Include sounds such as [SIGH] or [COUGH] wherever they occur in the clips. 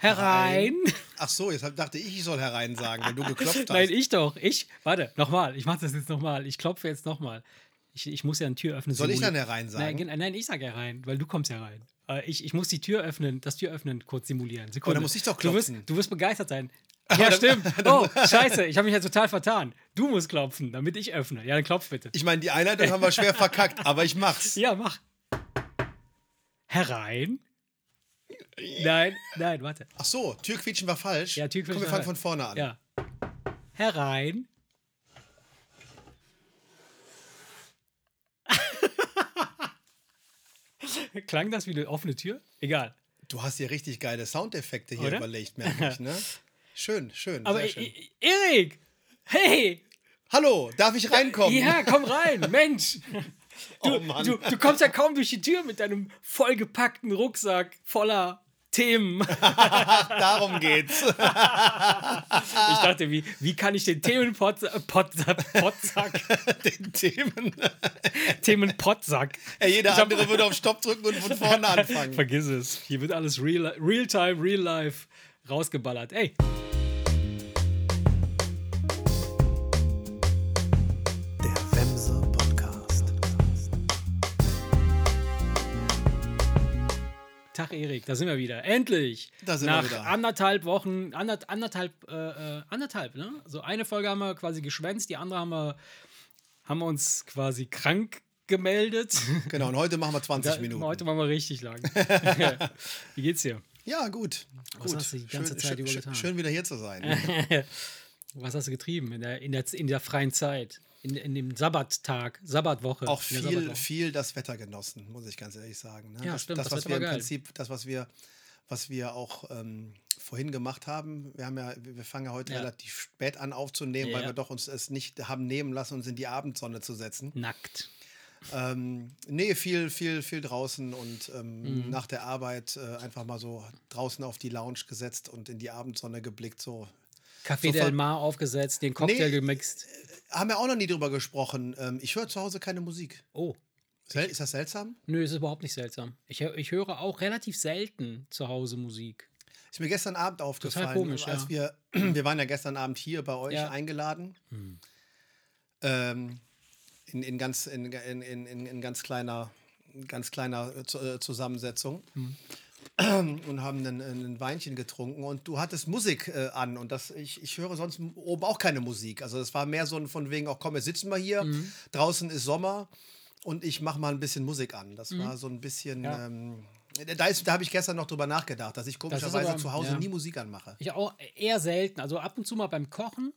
Herein. Ach so, jetzt dachte ich, ich soll herein sagen, wenn du geklopft [LAUGHS] hast. Nein, ich doch. Ich, warte, nochmal. Ich mache das jetzt nochmal. Ich klopfe jetzt nochmal. Ich, ich muss ja eine Tür öffnen. Soll ich dann herein sagen? Nein, nein ich sage herein, weil du kommst herein. Äh, Ich, ich muss die Tür öffnen, das Tür öffnen kurz simulieren. Sekunde. Aber dann muss ich doch Du wirst, klopfen. du wirst begeistert sein. [LAUGHS] Ja, stimmt. [LAUGHS] Oh, scheiße, ich habe mich ja total vertan. Du musst klopfen, damit ich öffne. Ja, dann klopf bitte. Ich meine, die Einleitung haben wir schwer verkackt, aber ich mach's. Ja, mach. Herein? Nein, nein, warte. Ach so, Türquietschen war falsch. Ja, Tür Komm, wir fangen von vorne an. Ja. Herein. [LAUGHS] Klang das wie eine offene Tür? Egal. Du hast hier richtig geile Soundeffekte hier Oder? überlegt, merke ich, ne? [LAUGHS] Schön, schön. Aber sehr schön. Erik! Hey! Hallo, darf ich reinkommen? Ja, komm rein, [LAUGHS] Mensch! Du, Oh Mann. du, du kommst ja kaum durch die Tür mit deinem vollgepackten Rucksack voller Themen. [LAUGHS] Darum geht's. [LAUGHS] Ich dachte, wie, wie kann ich den Themenpotsack, Potsack, [LAUGHS] Den Themen. Themenpotsack. Ey, jeder Ich hab- andere würde auf Stopp drücken und von vorne anfangen. Vergiss es. Hier wird alles real, real time, real life rausgeballert. Ey, Tag Erik, da sind wir wieder. Endlich. Da sind wir Nach wieder. anderthalb Wochen, ander, anderthalb, äh, äh, anderthalb, ne? So eine Folge haben wir quasi geschwänzt, die andere haben wir, haben wir uns quasi krank gemeldet. [LAUGHS] Genau, und heute machen wir 20 Da- Minuten. Heute machen wir richtig lang. [LAUGHS] [LAUGHS] Wie geht's dir? Ja, gut. Was gut. hast du die ganze schön, Zeit über getan? schön wieder hier zu sein. Was hast du getrieben in der, in der, in der freien Zeit? In, in dem Sabbattag, Sabbatwoche. Auch viel, Sabbatwoche. viel das Wetter genossen, muss ich ganz ehrlich sagen. Ne? Ja, das, stimmt, das, das was Wetter wir im geil. Prinzip, das, was wir, was wir auch ähm, vorhin gemacht haben, wir haben ja, wir fangen ja heute Ja. relativ spät an aufzunehmen, weil Ja. wir doch uns es nicht haben nehmen lassen, uns in die Abendsonne zu setzen. Nackt. Ähm, nee, viel, viel, viel draußen und ähm, Mhm. nach der Arbeit äh, einfach mal so draußen auf die Lounge gesetzt und in die Abendsonne geblickt. So Café Del Mar aufgesetzt, den Cocktail Nee. gemixt. haben wir auch noch nie drüber gesprochen. Ähm, ich höre zu Hause keine Musik. Oh, ist das seltsam? nö, ist überhaupt nicht seltsam. Ich, ich höre auch relativ selten zu Hause Musik. Ist mir gestern Abend aufgefallen, komisch, als ja. wir, [CLEARS THROAT] wir waren ja gestern Abend hier bei euch Ja. Hm. eingeladen. Ähm, in, in, ganz, in, in, in, in, ganz kleiner, ganz kleiner äh, äh, Zusammensetzung. Hm. Und haben ein, ein Weinchen getrunken und du hattest Musik äh, an und das, ich, ich höre sonst oben auch keine Musik. Also es war mehr so ein von wegen, auch komm, jetzt sitzen wir hier, Hm. draußen ist Sommer und ich mache mal ein bisschen Musik an. Das war so ein bisschen. Ja. ähm, da, ist- da habe ich gestern noch drüber nachgedacht, dass ich komischerweise aber- zu Hause ja. nie Musik anmache. Ich auch eher selten. Also ab und zu mal beim Kochen.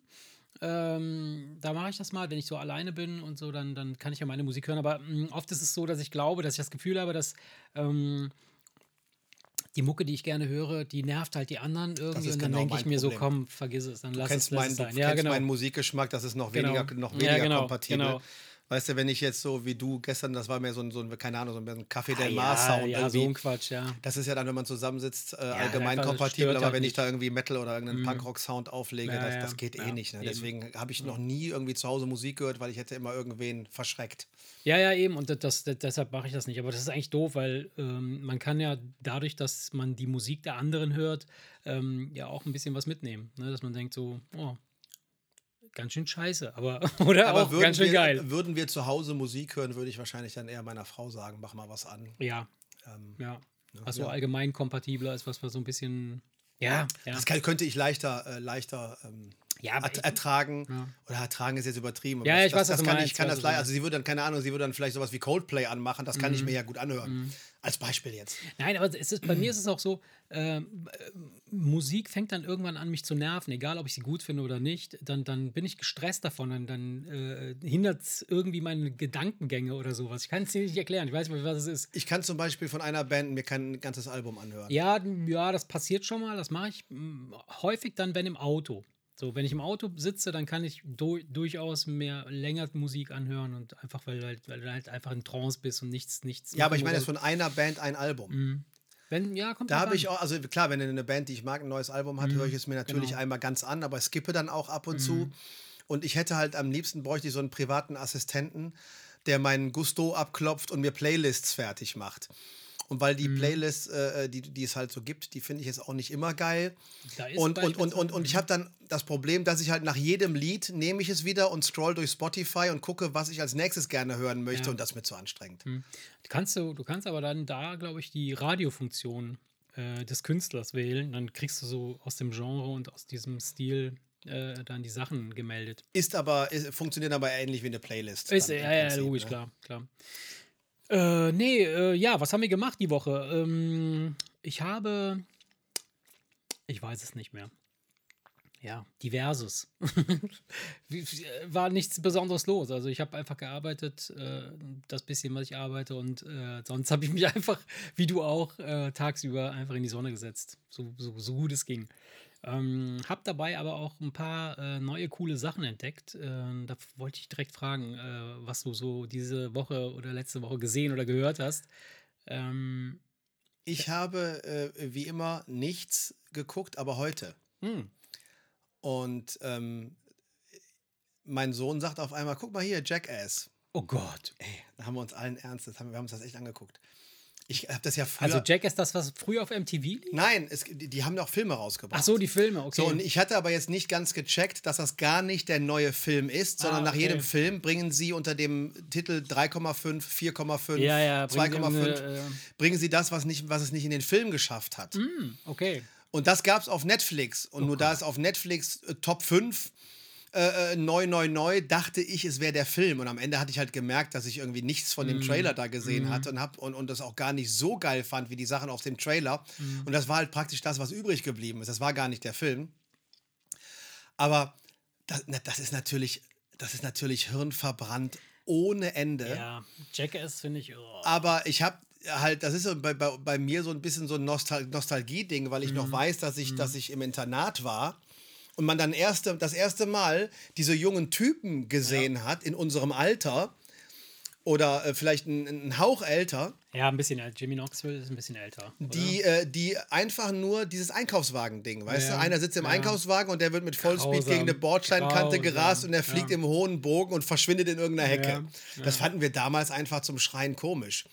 Ähm, da mache ich das mal, wenn ich so alleine bin und so, dann, dann kann ich ja meine Musik hören. Aber mh, oft ist es so, dass ich glaube, dass ich das Gefühl habe, dass ähm, die Mucke, die ich gerne höre, die nervt halt die anderen irgendwie. und dann genau denke ich mein mir so, Problem. komm, vergiss es, dann Du lass kennst, es, lass meinen, es du sein. Ja, kennst genau. meinen Musikgeschmack, das ist noch Genau. weniger, noch Ja, weniger genau, kompatibel. genau. Weißt du, wenn ich jetzt so wie du gestern, das war mehr so ein, so ein keine Ahnung, so ein Café Del Ah, Mar ja, Sound ja, irgendwie. so ein Quatsch, ja. das ist ja dann, wenn man zusammensitzt, äh, allgemein einfach, das kompatibel, stört aber halt wenn ich. Mhm. da irgendwie Metal oder irgendeinen Punkrock-Sound auflege, Ja, das, ja, das geht eh ja, nicht. Ne? Deswegen habe ich noch nie irgendwie zu Hause Musik gehört, weil ich hätte immer irgendwen verschreckt. Ja, ja, eben. Und das, das, deshalb mache ich das nicht. Aber das ist eigentlich doof, weil ähm, man kann ja dadurch, dass man die Musik der anderen hört, ähm, ja auch ein bisschen was mitnehmen. Ne? Dass man denkt so, oh, ganz schön scheiße, aber [LAUGHS] oder Aber auch würden, ganz schön wir, geil. würden wir zu Hause Musik hören, würde ich wahrscheinlich dann eher meiner Frau sagen, mach mal was an. Ja, Ähm, ja. Also ja. allgemein kompatibler ist was, was so ein bisschen. Ja, ja. Das könnte ich leichter, äh, leichter ähm, Ja, ich- ertragen. Ja. Oder ertragen ist jetzt übertrieben. Ja, das, ich weiß, das, was das kann ich kann das leider. Also sie würde dann, keine Ahnung, sie würde dann vielleicht sowas wie Coldplay anmachen, das kann Mhm. ich mir ja gut anhören. Als Beispiel jetzt. Nein, aber es ist, bei mir ist es auch so, äh, Musik fängt dann irgendwann an, mich zu nerven, egal ob ich sie gut finde oder nicht. Dann, dann bin ich gestresst davon, dann, dann äh, hindert es irgendwie meine Gedankengänge oder sowas. Ich kann es dir nicht erklären, ich weiß nicht, was es ist. Ich kann zum Beispiel von einer Band mir kein ganzes Album anhören. Ja, ja, das passiert schon mal, das mache ich mm, häufig dann, wenn im Auto. So, wenn ich im Auto sitze, dann kann ich du durchaus mehr länger Musik anhören und einfach, weil, du halt, weil du halt einfach in Trance bist und nichts, nichts. Ja, aber ich meine oder- von einer Band ein Album. wenn, ja, kommt Da habe ich auch, also klar, wenn eine Band, die ich mag, ein neues Album hat, höre ich es mir natürlich genau. einmal ganz an, aber skippe dann auch ab und zu. Und ich hätte halt am liebsten bräuchte ich so einen privaten Assistenten, der meinen Gusto abklopft und mir Playlists fertig macht. Und weil die Playlists, äh, die, die es halt so gibt, die finde ich jetzt auch nicht immer geil. Da ist Und, und, und, und, und ich habe dann das Problem, dass ich halt nach jedem Lied nehme ich es wieder und scroll durch Spotify und gucke, was ich als nächstes gerne hören möchte. Ja. Und das ist mir zu anstrengend. Du kannst, du, du kannst aber dann da, glaube ich, die Radiofunktion äh, des Künstlers wählen. Dann kriegst du so aus dem Genre und aus diesem Stil äh, dann die Sachen gemeldet. Ist aber, ist, funktioniert aber ähnlich wie eine Playlist. Ist, ja, ja, logisch, ne? klar, klar. Äh, nee, äh, ja, was haben wir gemacht die Woche? Ähm, ich habe, ich weiß es nicht mehr. Ja, diverses. [LAUGHS] Wie- War nichts Besonderes los. Also ich habe einfach gearbeitet, äh, das bisschen, was ich arbeite und äh, sonst habe ich mich [LAUGHS] einfach, wie du auch, äh, tagsüber einfach in die Sonne gesetzt. So, so, so gut es ging. Ähm, hab dabei aber auch ein paar äh, neue coole Sachen entdeckt. Äh, da wollte ich direkt fragen, äh, was du so diese Woche oder letzte Woche gesehen oder gehört hast. Ähm, Ich habe äh, wie immer nichts geguckt, aber heute. hm, Und ähm, mein Sohn sagt auf einmal: Guck mal hier, Jackass. oh Gott. Ey, da haben wir uns allen Ernstes, haben, wir haben uns das echt angeguckt. Ich habe das ja früher. Also Jack ist das, was früher auf MTV lief? Nein, es, die, die haben doch Filme rausgebracht. Ach so, die Filme, okay. So, und ich hatte aber jetzt nicht ganz gecheckt, dass das gar nicht der neue Film ist, sondern Ah, nach okay. jedem Film bringen sie unter dem Titel 3,5, 4,5, ja, ja, bringen 2,5, irgendeine, äh, bringen sie das, was, nicht, was es nicht in den Film geschafft hat. hm, okay. Und das gab es auf Netflix. Und nur da es auf Netflix äh, Top 5 äh, äh, neu, neu, neu, dachte ich, es wäre der Film. Und am Ende hatte ich halt gemerkt, dass ich irgendwie nichts von dem Mhm. Trailer da gesehen hatte und, hab, und, und das auch gar nicht so geil fand wie die Sachen auf dem Trailer. Mhm. Und das war halt praktisch das, was übrig geblieben ist. Das war gar nicht der Film. Aber das, das ist natürlich, das ist natürlich hirnverbrannt ohne Ende. Ja, Jackass finde ich. Oh. Aber ich habe halt, das ist so bei, bei, bei mir so ein bisschen so ein Nostal Nostalgie-Ding, weil ich Mhm. noch weiß, dass ich, dass ich im Internat war und man dann erste, das erste Mal diese jungen Typen gesehen hat in unserem Alter oder äh, vielleicht ein, ein Hauch älter, Ja, ein bisschen älter. Jimmy Knoxville ist ein bisschen älter. oder? die, äh, die einfach nur dieses Einkaufswagen-Ding, weißt Ja, du? Einer sitzt im ja. Einkaufswagen und der wird mit Vollspeed Grausam, gegen eine Bordsteinkante grausam, gerast und er fliegt ja. im hohen Bogen und verschwindet in irgendeiner Hecke. Ja, Das fanden wir damals einfach zum Schreien komisch.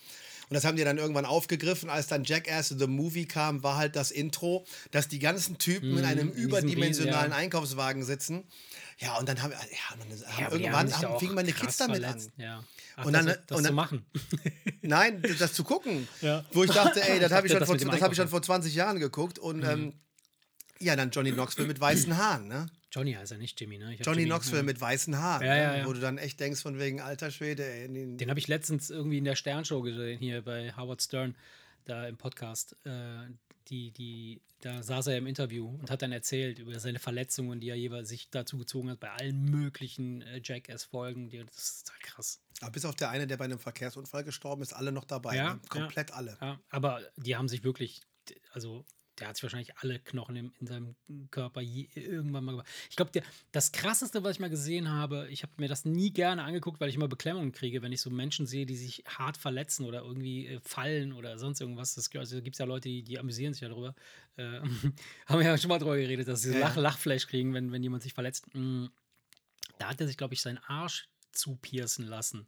Und das haben die dann irgendwann aufgegriffen, als dann Jackass The Movie kam, war halt das Intro, dass die ganzen Typen in einem Mhm, in diesem überdimensionalen Riesen, ja. Einkaufswagen sitzen. Ja, und dann haben, ja, dann haben Ja, irgendwann haben, fingen meine Kids damit verletzt, an. Ja. Ach, Und das, dann- das und zu dann- machen. [LAUGHS] [LAUGHS] Nein, das zu gucken. Ja. Wo ich dachte, ey, [LAUGHS] das habe ich, schon das vor- das hab ich schon vor 20 Jahren geguckt. Und ähm, ja, dann Johnny Knoxville mit weißen [CLEARS THROAT] Haaren, ne? Johnny heißt er nicht Jimmy, ne? Johnny Jimmy, Knoxville ja. mit weißen Haaren. Ja, ja, ne? ja. Wo du dann echt denkst, von wegen alter Schwede, ey. den- Den habe ich letztens irgendwie in der Sternshow gesehen, hier bei Howard Stern, da im Podcast. Äh, die, die, da saß er im Interview und hat dann erzählt über seine Verletzungen, die er jeweils sich dazu gezogen hat bei allen möglichen äh, Jackass-Folgen. Das ist total krass. Aber bis auf der eine, der bei einem Verkehrsunfall gestorben ist, alle noch dabei. Ja, ne? Komplett alle. Ja, aber die haben sich wirklich, also der hat sich wahrscheinlich alle Knochen im, in seinem Körper je, irgendwann mal gemacht. Ich glaube, das krasseste, was ich mal gesehen habe, ich habe mir das nie gerne angeguckt, weil ich immer Beklemmungen kriege, wenn ich so Menschen sehe, die sich hart verletzen oder irgendwie äh, fallen oder sonst irgendwas. Das, also gibt es ja Leute, die, die amüsieren sich darüber. Äh, [LAUGHS] haben wir ja schon mal drüber geredet, dass sie so Ja. Lach, Lachfleisch kriegen, wenn, wenn jemand sich verletzt. Mm, Da hat er sich, glaube ich, seinen Arsch zupiercen lassen.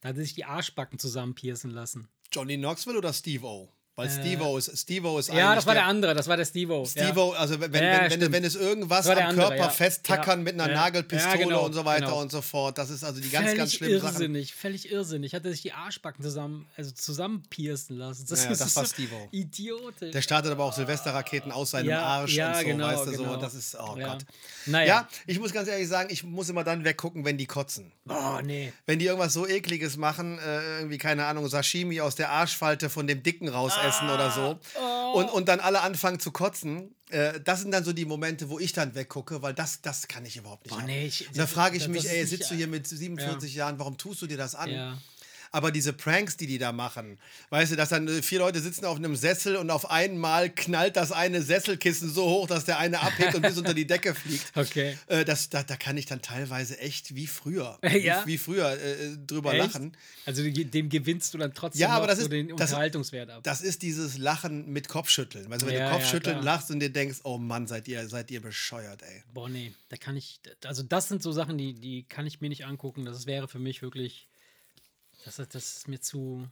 Da hat er sich die Arschbacken zusammen piercen lassen. Johnny Knoxville oder Steve-O? Weil Steve-O ist, Steve ist Äh. Ja, das war der der andere, das war der Steve-O. Steve-O, also wenn, Ja, wenn, wenn, wenn es irgendwas Das am andere, Körper ja. festtackern Ja. mit einer Ja. Nagelpistole Ja, genau, und so weiter genau. und so fort, das ist also die ganz, völlig ganz schlimmen Sachen. irrsinnig, völlig irrsinnig. Hat er sich die Arschbacken zusammen, also zusammenpiercen lassen. Das Ja, ist das war so Steve-O. idiotisch. Der startet aber auch Silvesterraketen aus seinem ja, Arsch ja, und so, genau, weißt du, so. genau. Das ist, oh ja. Gott. Naja. Ja, ich muss ganz ehrlich sagen, ich muss immer dann weggucken, wenn die kotzen. Oh, nee. Wenn die irgendwas so ekliges machen, äh, irgendwie, keine Ahnung, Sashimi aus der Arschfalte von dem Dicken rausessen oder so. Ah. Und, und dann alle anfangen zu kotzen. Äh, das sind dann so die Momente, wo ich dann weggucke, weil das, das kann ich überhaupt nicht. Oh, ab. nee, ich- Und da frage ich mich, ey, sitzt du hier mit 47 Jahren, warum tust du dir das an? Ja. Aber diese Pranks, die die da machen, weißt du, dass dann äh, vier Leute sitzen auf einem Sessel und auf einmal knallt das eine Sesselkissen so hoch, dass der eine abhebt und bis unter die Decke fliegt. [LAUGHS] Okay. Äh, das, da, da kann ich dann teilweise echt wie früher, [LAUGHS] Ja? wie, wie früher äh, drüber Echt? lachen. Also dem gewinnst du dann trotzdem Ja, aber das ist- den Unterhaltungswert ab. Das ist dieses Lachen mit Kopfschütteln. Also wenn Ja, du ja, Kopfschütteln klar. lachst und dir denkst, oh Mann, seid ihr, seid ihr bescheuert, ey. Boah, nee, da kann ich, also das sind so Sachen, die, die kann ich mir nicht angucken. Das wäre für mich wirklich, das, ist- das ist mir zu,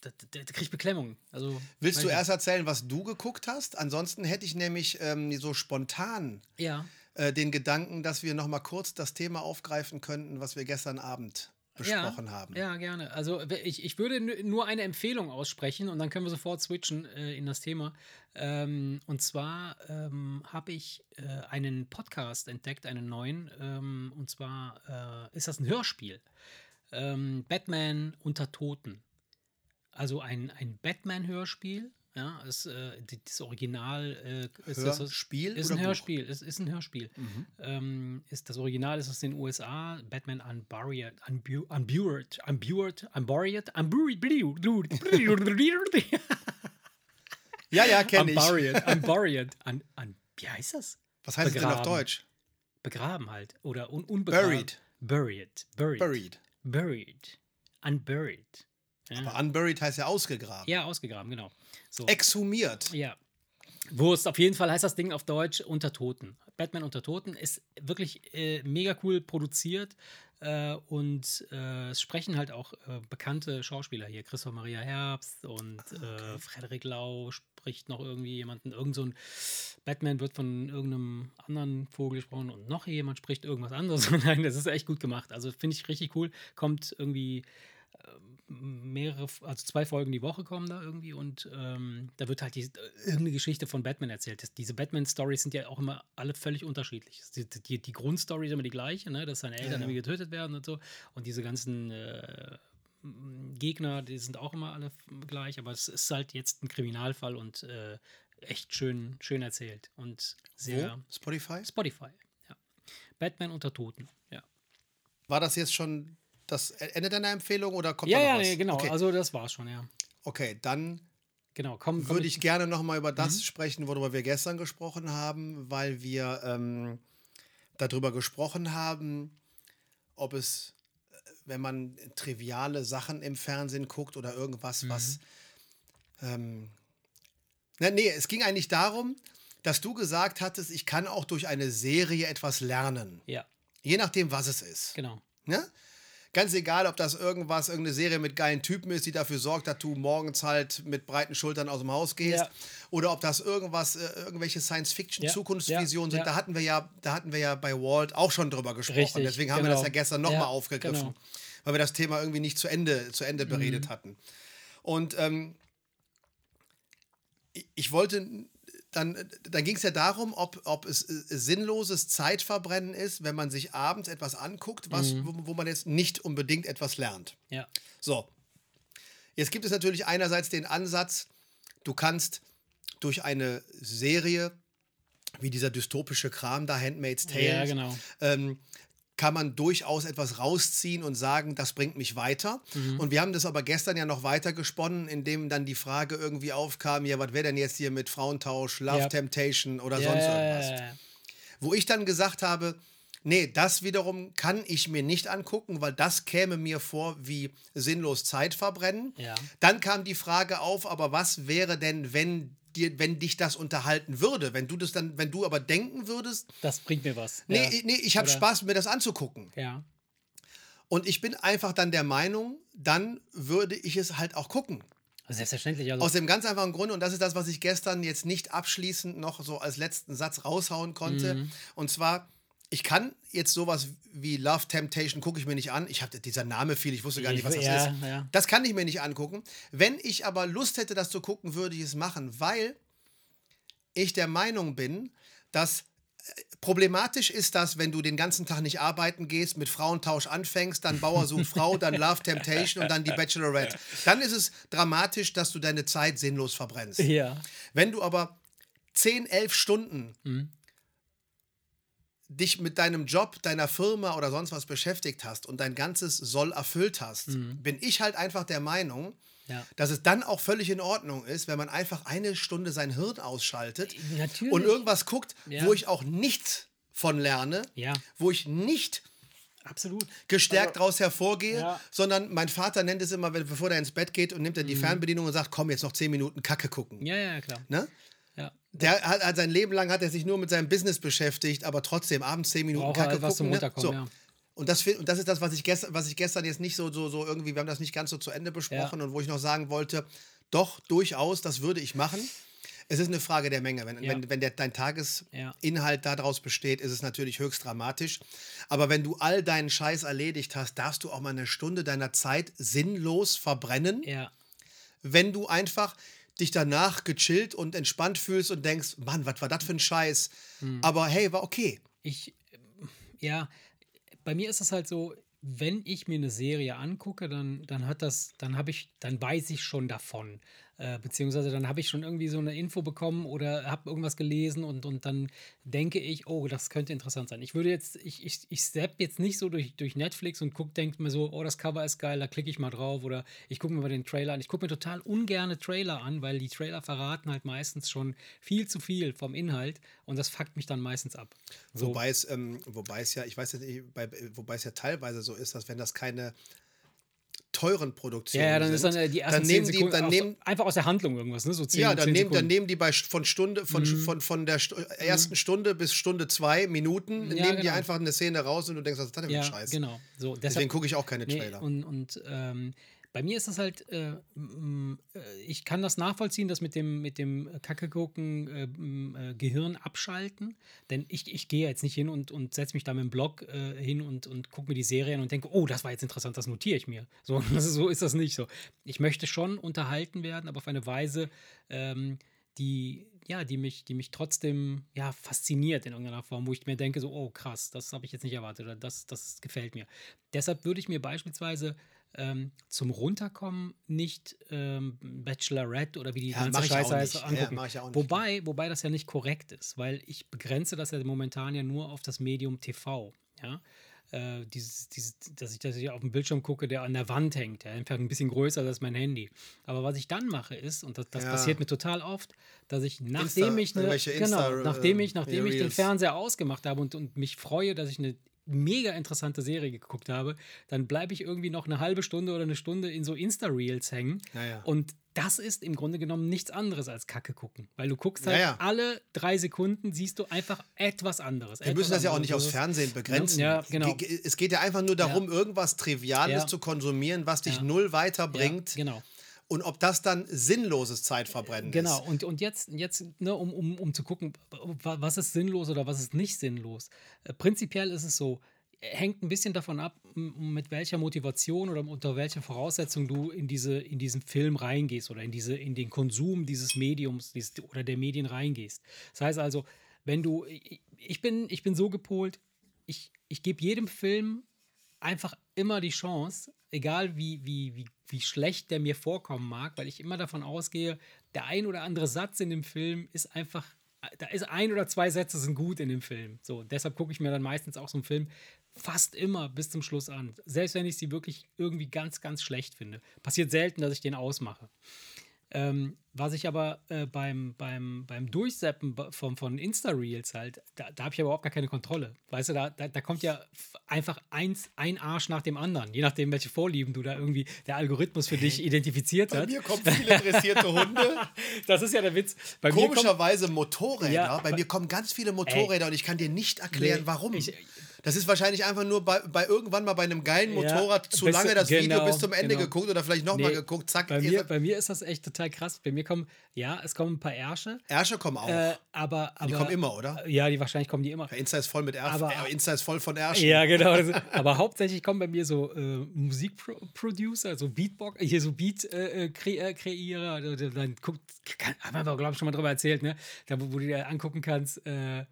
da, da, da krieg ich Beklemmung. Also, Willst du erst erzählen, was du geguckt hast? Ansonsten hätte ich nämlich ähm, so spontan. Ja. äh, den Gedanken, dass wir noch mal kurz das Thema aufgreifen könnten, was wir gestern Abend besprochen ja, haben. Ja, gerne. Also ich, ich würde nur eine Empfehlung aussprechen und dann können wir sofort switchen äh, in das Thema. Ähm, und zwar ähm, habe ich äh, einen Podcast entdeckt, einen neuen. Ähm, und zwar äh, ist das ein Hörspiel. Ähm, Batman unter Toten. Also ein, ein Batman-Hörspiel. Ja, ist, äh, das Original äh, ist das, Hörspiel ist oder ein Buch? Hörspiel. Es ist ein Hörspiel. Ähm, ist das Original ist aus den USA. Batman Unburied, Unbu Unburied, Unburied, Unburied, Unburied, Unburied, Ja, ja, kenne ich. Unburied, Unburied, un, un, wie heißt das? Was heißt es denn auf Begraben. Deutsch? Begraben halt oder un, unbegraben. Buried. Buried, buried, Buried. Buried, unburied. Ja, Aber unburied heißt ja ausgegraben. ja ausgegraben, genau. So. Exhumiert. Ja. Wurst, auf jeden Fall heißt das Ding auf Deutsch Unter Toten. Batman Unter Toten ist wirklich äh, mega cool produziert äh, und äh, es sprechen halt auch äh, bekannte Schauspieler hier. Christoph Maria Herbst und äh, Frederik Lau spricht noch irgendwie jemanden. Irgend so ein Batman wird von irgendeinem anderen Vogel gesprochen und noch jemand spricht irgendwas anderes. [LAUGHS] Nein, das ist echt gut gemacht. Also finde ich richtig cool. Kommt irgendwie mehrere, also zwei Folgen die Woche kommen da irgendwie und ähm, da wird halt die, irgendeine Geschichte von Batman erzählt. Das, diese Batman-Stories sind ja auch immer alle völlig unterschiedlich. Die, die, die Grundstory ist immer die gleiche, ne? dass seine Eltern ja. irgendwie getötet werden und so. Und diese ganzen äh, Gegner, die sind auch immer alle gleich, aber es ist halt jetzt ein Kriminalfall und äh, echt schön, schön erzählt und sehr Wo? Spotify? Spotify. Ja. Batman unter Toten. Ja. War das jetzt schon das Ende deiner Empfehlung oder kommt Ja, da noch ja, was? nee, genau. Okay, Also das war's schon, ja. okay dann Genau. Komm, komm würde mit- ich gerne noch mal über das sprechen, worüber wir gestern gesprochen haben, weil wir ähm, darüber gesprochen haben, ob es, wenn man triviale Sachen im Fernsehen guckt oder irgendwas, was. Ähm, na, nee, es ging eigentlich darum, dass du gesagt hattest, ich kann auch durch eine Serie etwas lernen. Ja, Je nachdem, was es ist. genau. Ne? Ganz egal, ob das irgendwas, irgendeine Serie mit geilen Typen ist, die dafür sorgt, dass du morgens halt mit breiten Schultern aus dem Haus gehst. Ja. Oder ob das irgendwas, äh, irgendwelche Science-Fiction-Zukunftsvisionen sind. Da hatten wir ja, da hatten wir ja bei Walt auch schon drüber gesprochen. Richtig, Deswegen haben wir genau. das ja gestern nochmal Ja, aufgegriffen. genau. Weil wir das Thema irgendwie nicht zu Ende, zu Ende beredet Mhm. hatten. Und ähm, ich wollte dann, dann ging es ja darum, ob, ob es äh, sinnloses Zeitverbrennen ist, wenn man sich abends etwas anguckt, was, Mhm. wo, wo man jetzt nicht unbedingt etwas lernt. Ja. So. Jetzt gibt es natürlich einerseits den Ansatz, du kannst durch eine Serie, wie dieser dystopische Kram da, Handmaid's Tale, Ja, genau. ähm, kann man durchaus etwas rausziehen und sagen, das bringt mich weiter. Mhm. Und wir haben das aber gestern ja noch weiter gesponnen, indem dann die Frage irgendwie aufkam, ja, was wäre denn jetzt hier mit Frauentausch, Love Ja. Temptation oder Ja, sonst irgendwas? Wo ich dann gesagt habe, nee, das wiederum kann ich mir nicht angucken, weil das käme mir vor wie sinnlos Zeit verbrennen. Ja. Dann kam die Frage auf, aber was wäre denn, wenn dir, wenn dich das unterhalten würde, wenn du das dann, wenn du aber denken würdest, Das bringt mir was. nee, ja. ich- nee, ich habe Spaß, mir das anzugucken. Ja. Und ich bin einfach dann der Meinung, dann würde ich es halt auch gucken. Also selbstverständlich. Also, Aus dem ganz einfachen Grund, und das ist das, was ich gestern jetzt nicht abschließend noch so als letzten Satz raushauen konnte. Mhm. Und zwar, ich kann jetzt sowas wie Love Temptation gucke ich mir nicht an. Ich habe dieser Name viel, ich wusste gar nicht, was das Ja, ist. ja. Das kann ich mir nicht angucken. Wenn ich aber Lust hätte, das zu gucken, würde ich es machen, weil ich der Meinung bin, dass äh, problematisch ist das, wenn du den ganzen Tag nicht arbeiten gehst, mit Frauentausch anfängst, dann Bauer sucht [LAUGHS] Frau, dann Love Temptation und dann die Bachelorette. Dann ist es dramatisch, dass du deine Zeit sinnlos verbrennst. ja. Wenn du aber 10, 11 Stunden Mhm. Dich mit deinem Job, deiner Firma oder sonst was beschäftigt hast und dein ganzes Soll erfüllt hast, bin ich halt einfach der Meinung, Mhm. Ja. dass es dann auch völlig in Ordnung ist, wenn man einfach eine Stunde sein Hirn ausschaltet Natürlich. und irgendwas guckt, Ja. wo ich auch nichts von lerne, Ja. wo ich nicht Absolut. gestärkt daraus hervorgehe, sondern mein Vater nennt es immer, bevor er ins Bett geht und nimmt er die Mhm. Fernbedienung und sagt, komm, jetzt noch zehn Minuten Kacke gucken. Ja, ja, klar. Ne? Ja. Der hat, hat sein Leben lang hat er sich nur mit seinem Business beschäftigt, aber trotzdem abends zehn Minuten Kacke halt was zum gucken. Ne? Runterkommen, ja. und das, und das ist das, was ich, gestern, was ich gestern jetzt nicht so, so, so irgendwie, wir haben das nicht ganz so zu Ende besprochen und wo ich noch sagen wollte, doch, durchaus, das würde ich machen. Es ist eine Frage der Menge. Wenn, Ja. wenn, wenn der, dein Ja. Tagesinhalt daraus besteht, ist es natürlich höchst dramatisch. Aber wenn du all deinen Scheiß erledigt hast, darfst du auch mal eine Stunde deiner Zeit sinnlos verbrennen, Ja. wenn du einfach dich danach gechillt und entspannt fühlst und denkst, Mann, was war das für ein Scheiß? Hm. Aber hey, war okay. Ich, ja, bei mir ist es halt so, wenn ich mir eine Serie angucke, dann, dann hat das, dann habe ich, dann weiß ich schon davon. Äh, beziehungsweise dann habe ich schon irgendwie so eine Info bekommen oder habe irgendwas gelesen und, und dann denke ich, oh, das könnte interessant sein. Ich würde jetzt, ich, ich, ich step jetzt nicht so durch, durch Netflix und gucke, denke mir so, oh, das Cover ist geil, da klicke ich mal drauf oder ich gucke mir mal den Trailer an. Ich gucke mir total ungerne Trailer an, weil die Trailer verraten halt meistens schon viel zu viel vom Inhalt und das fuckt mich dann meistens ab. So. Wobei es, ähm, wobei es ja, ich weiß nicht, bei, wobei es ja teilweise so ist, dass wenn das keine teuren Produktionen Ja, ja, dann sind, ist dann äh, die ersten dann nehmen die, Sekunden dann nehmen, so, einfach aus der Handlung irgendwas, ne? So 10, ja, dann 10 nehmen, dann nehmen die bei von Stunde, von, Mhm. von, von der Stu ersten Stunde bis Stunde zwei Minuten, Ja, nehmen die genau. einfach eine Szene raus und du denkst, was ist das denn für ja, ein Scheiß? genau. So, Deswegen deshalb, gucke ich auch keine nee, Trailer. und und ähm, bei mir ist das halt, äh, äh, ich kann das nachvollziehen, das mit dem, mit dem Kacke gucken, äh, äh, Gehirn abschalten. Denn ich, ich gehe jetzt nicht hin und, und setze mich da mit dem Blog äh, hin und, und gucke mir die Serie an und denke, oh, das war jetzt interessant, das notiere ich mir. So, [LAUGHS] ist, so ist das nicht so. Ich möchte schon unterhalten werden, aber auf eine Weise, ähm, die, ja, die mich, die mich trotzdem ja, fasziniert in irgendeiner Form, wo ich mir denke, so, oh krass, das habe ich jetzt nicht erwartet oder das, das gefällt mir. Deshalb würde ich mir beispielsweise ähm, zum Runterkommen nicht ähm, Bachelorette oder wie die Ja, ganze ich Scheiße heißt. Ja, ich wobei, wobei das ja nicht korrekt ist, weil ich begrenze das ja momentan ja nur auf das Medium TV. Ja? Äh, dieses, dieses, dass ich das hier auf dem Bildschirm gucke, der an der Wand hängt, der einfach ein bisschen größer als mein Handy. Aber was ich dann mache ist, und das, das Ja. passiert mir total oft, dass ich nachdem ich, ne, irgendwelche genau, Insta, nachdem äh, ich, nachdem ich den. Fernseher ausgemacht habe und, und mich freue, dass ich eine mega interessante Serie geguckt habe, dann bleibe ich irgendwie noch eine halbe Stunde oder eine Stunde in so Insta-Reels hängen. Ja, ja. Und das ist im Grunde genommen nichts anderes als Kacke gucken. Weil du guckst halt Ja, ja. alle drei Sekunden, siehst du einfach etwas anderes. Wir müssen das ja auch nicht aufs Fernsehen. Begrenzen. Ja, genau. Ge- ge- Es geht ja einfach nur darum, irgendwas Triviales Ja. zu konsumieren, was dich Ja. null weiterbringt. Ja, genau. Und ob das dann sinnloses Zeitverbrennen Genau, ist. und, und jetzt, jetzt ne, um, um, um zu gucken, wa- was ist sinnlos oder was ist nicht sinnlos. Äh, prinzipiell ist es so, hängt ein bisschen davon ab, mit welcher Motivation oder unter welcher Voraussetzung du in, diese, in diesen Film reingehst oder in, diese, in den Konsum dieses Mediums dieses, oder der Medien reingehst. Das heißt also, wenn du, ich- ich bin, ich bin so gepolt, ich, ich gebe jedem Film einfach immer die Chance, egal wie, wie, wie, wie schlecht der mir vorkommen mag, weil ich immer davon ausgehe, der ein oder andere Satz in dem Film ist einfach, da ist ein oder zwei Sätze sind gut in dem Film. So, deshalb gucke ich mir dann meistens auch so einen Film fast immer bis zum Schluss an. Selbst wenn ich sie wirklich irgendwie ganz, ganz schlecht finde. Passiert selten, dass ich den ausmache. Ähm, was ich aber äh, beim, beim, beim Durchseppen von, von Insta-Reels halt, da, da habe ich aber überhaupt gar keine Kontrolle. Weißt du, da, da, da kommt ja einfach eins, ein Arsch nach dem anderen, je nachdem, welche Vorlieben du da irgendwie der Algorithmus für dich identifiziert Bei hat. mir kommen viele dressierte Hunde. [LAUGHS] Das ist ja der Witz. Bei mir kommt, Komischerweise Motorräder. Ja, bei aber- mir kommen ganz viele Motorräder und ich kann dir nicht erklären, Nee, warum. ich- das ist wahrscheinlich einfach nur bei, bei irgendwann mal bei einem geilen Ja, Motorrad zu bis- lange das Video genau, bis zum Ende genau. geguckt oder vielleicht nochmal Nee, geguckt. Zack, bei mir, bei mir ist das echt total krass. Bei mir kommen, ja, es kommen ein paar Ärsche. Ärsche kommen auch. Äh, aber, aber, die kommen immer, oder? Ja, die wahrscheinlich kommen die immer. Ja, Insta ist voll mit Erf aber- äh, Insta ist voll von Ärschen. Ja, genau. Das, [LAUGHS] aber hauptsächlich kommen bei mir so äh, Musikproducer, so Beatbox, hier so Beat-Kreiere. Äh, äh. Also, dann guckt, haben wir, glaube ich, schon mal drüber erzählt, ne? Da, wo, wo du dir angucken kannst, äh,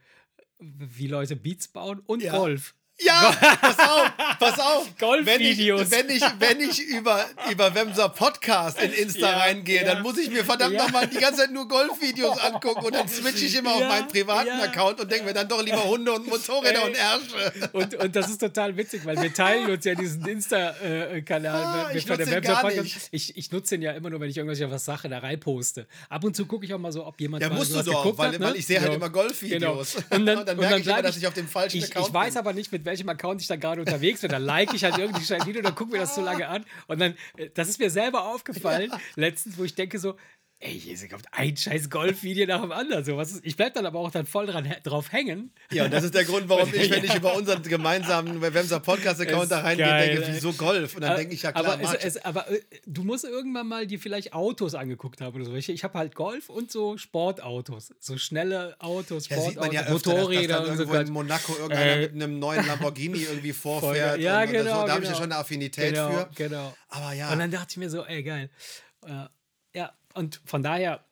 wie Leute Beats bauen und Ja. Golf. Ja, pass auf, pass auf. [LAUGHS] Golfvideos. Wenn ich, wenn ich, wenn ich über, über Wemser Podcast in Insta [LAUGHS] Ja, reingehe, ja. dann muss ich mir verdammt Ja. nochmal die ganze Zeit nur Golfvideos [LAUGHS] angucken und dann switche ich immer Ja, auf meinen privaten. Account und denke mir dann doch lieber Hunde und Motorräder Ey. und Ärsche. Und, und das ist total witzig, weil wir teilen uns ja diesen Insta-Kanal Ah, ich von der nutze Website gar Podcast. nicht. Ich, ich nutze den ja immer nur, wenn ich irgendwelche was Sache da reinposte. Ab und zu gucke ich auch mal so, ob jemand Ja, musst du doch, weil- hat, weil ne? ich sehe halt immer Golfvideos. Genau. Und dann, Und dann und merke ich immer, dass ich auf dem falschen ich, Account Ich weiß bin. aber nicht, mit welchem Account ich da gerade unterwegs bin. Dann like ich halt irgendwie ein Video, dann gucken wir das so lange an. Und dann, äh, das ist mir selber aufgefallen, letztens, wo ich denke so, Ey, hier kommt ein scheiß Golfvideo nach dem anderen. So, was ist, ich bleib dann aber auch dann voll dran, drauf hängen. Ja, und das ist der Grund, warum ich, wenn [LAUGHS] ich über unseren gemeinsamen Wemser Podcast-Account da reingehe, denke, wieso Golf? Und dann denke ich, ja klar, aber, es, es, aber äh, du musst irgendwann mal dir vielleicht Autos angeguckt haben oder so. Ich, ich habe halt Golf und so Sportautos. So schnelle Autos, Sportautos, ja, sieht man ja öfter, Motorräder. Dass, dass dann irgendwo so in Monaco irgendeiner äh, mit einem neuen Lamborghini irgendwie [LAUGHS] vorfährt. ja, und, genau. So. Da genau. habe ich ja schon eine Affinität genau, für. Genau. Aber ja. Und dann dachte ich mir so, ey, geil. Äh, ja, und von daher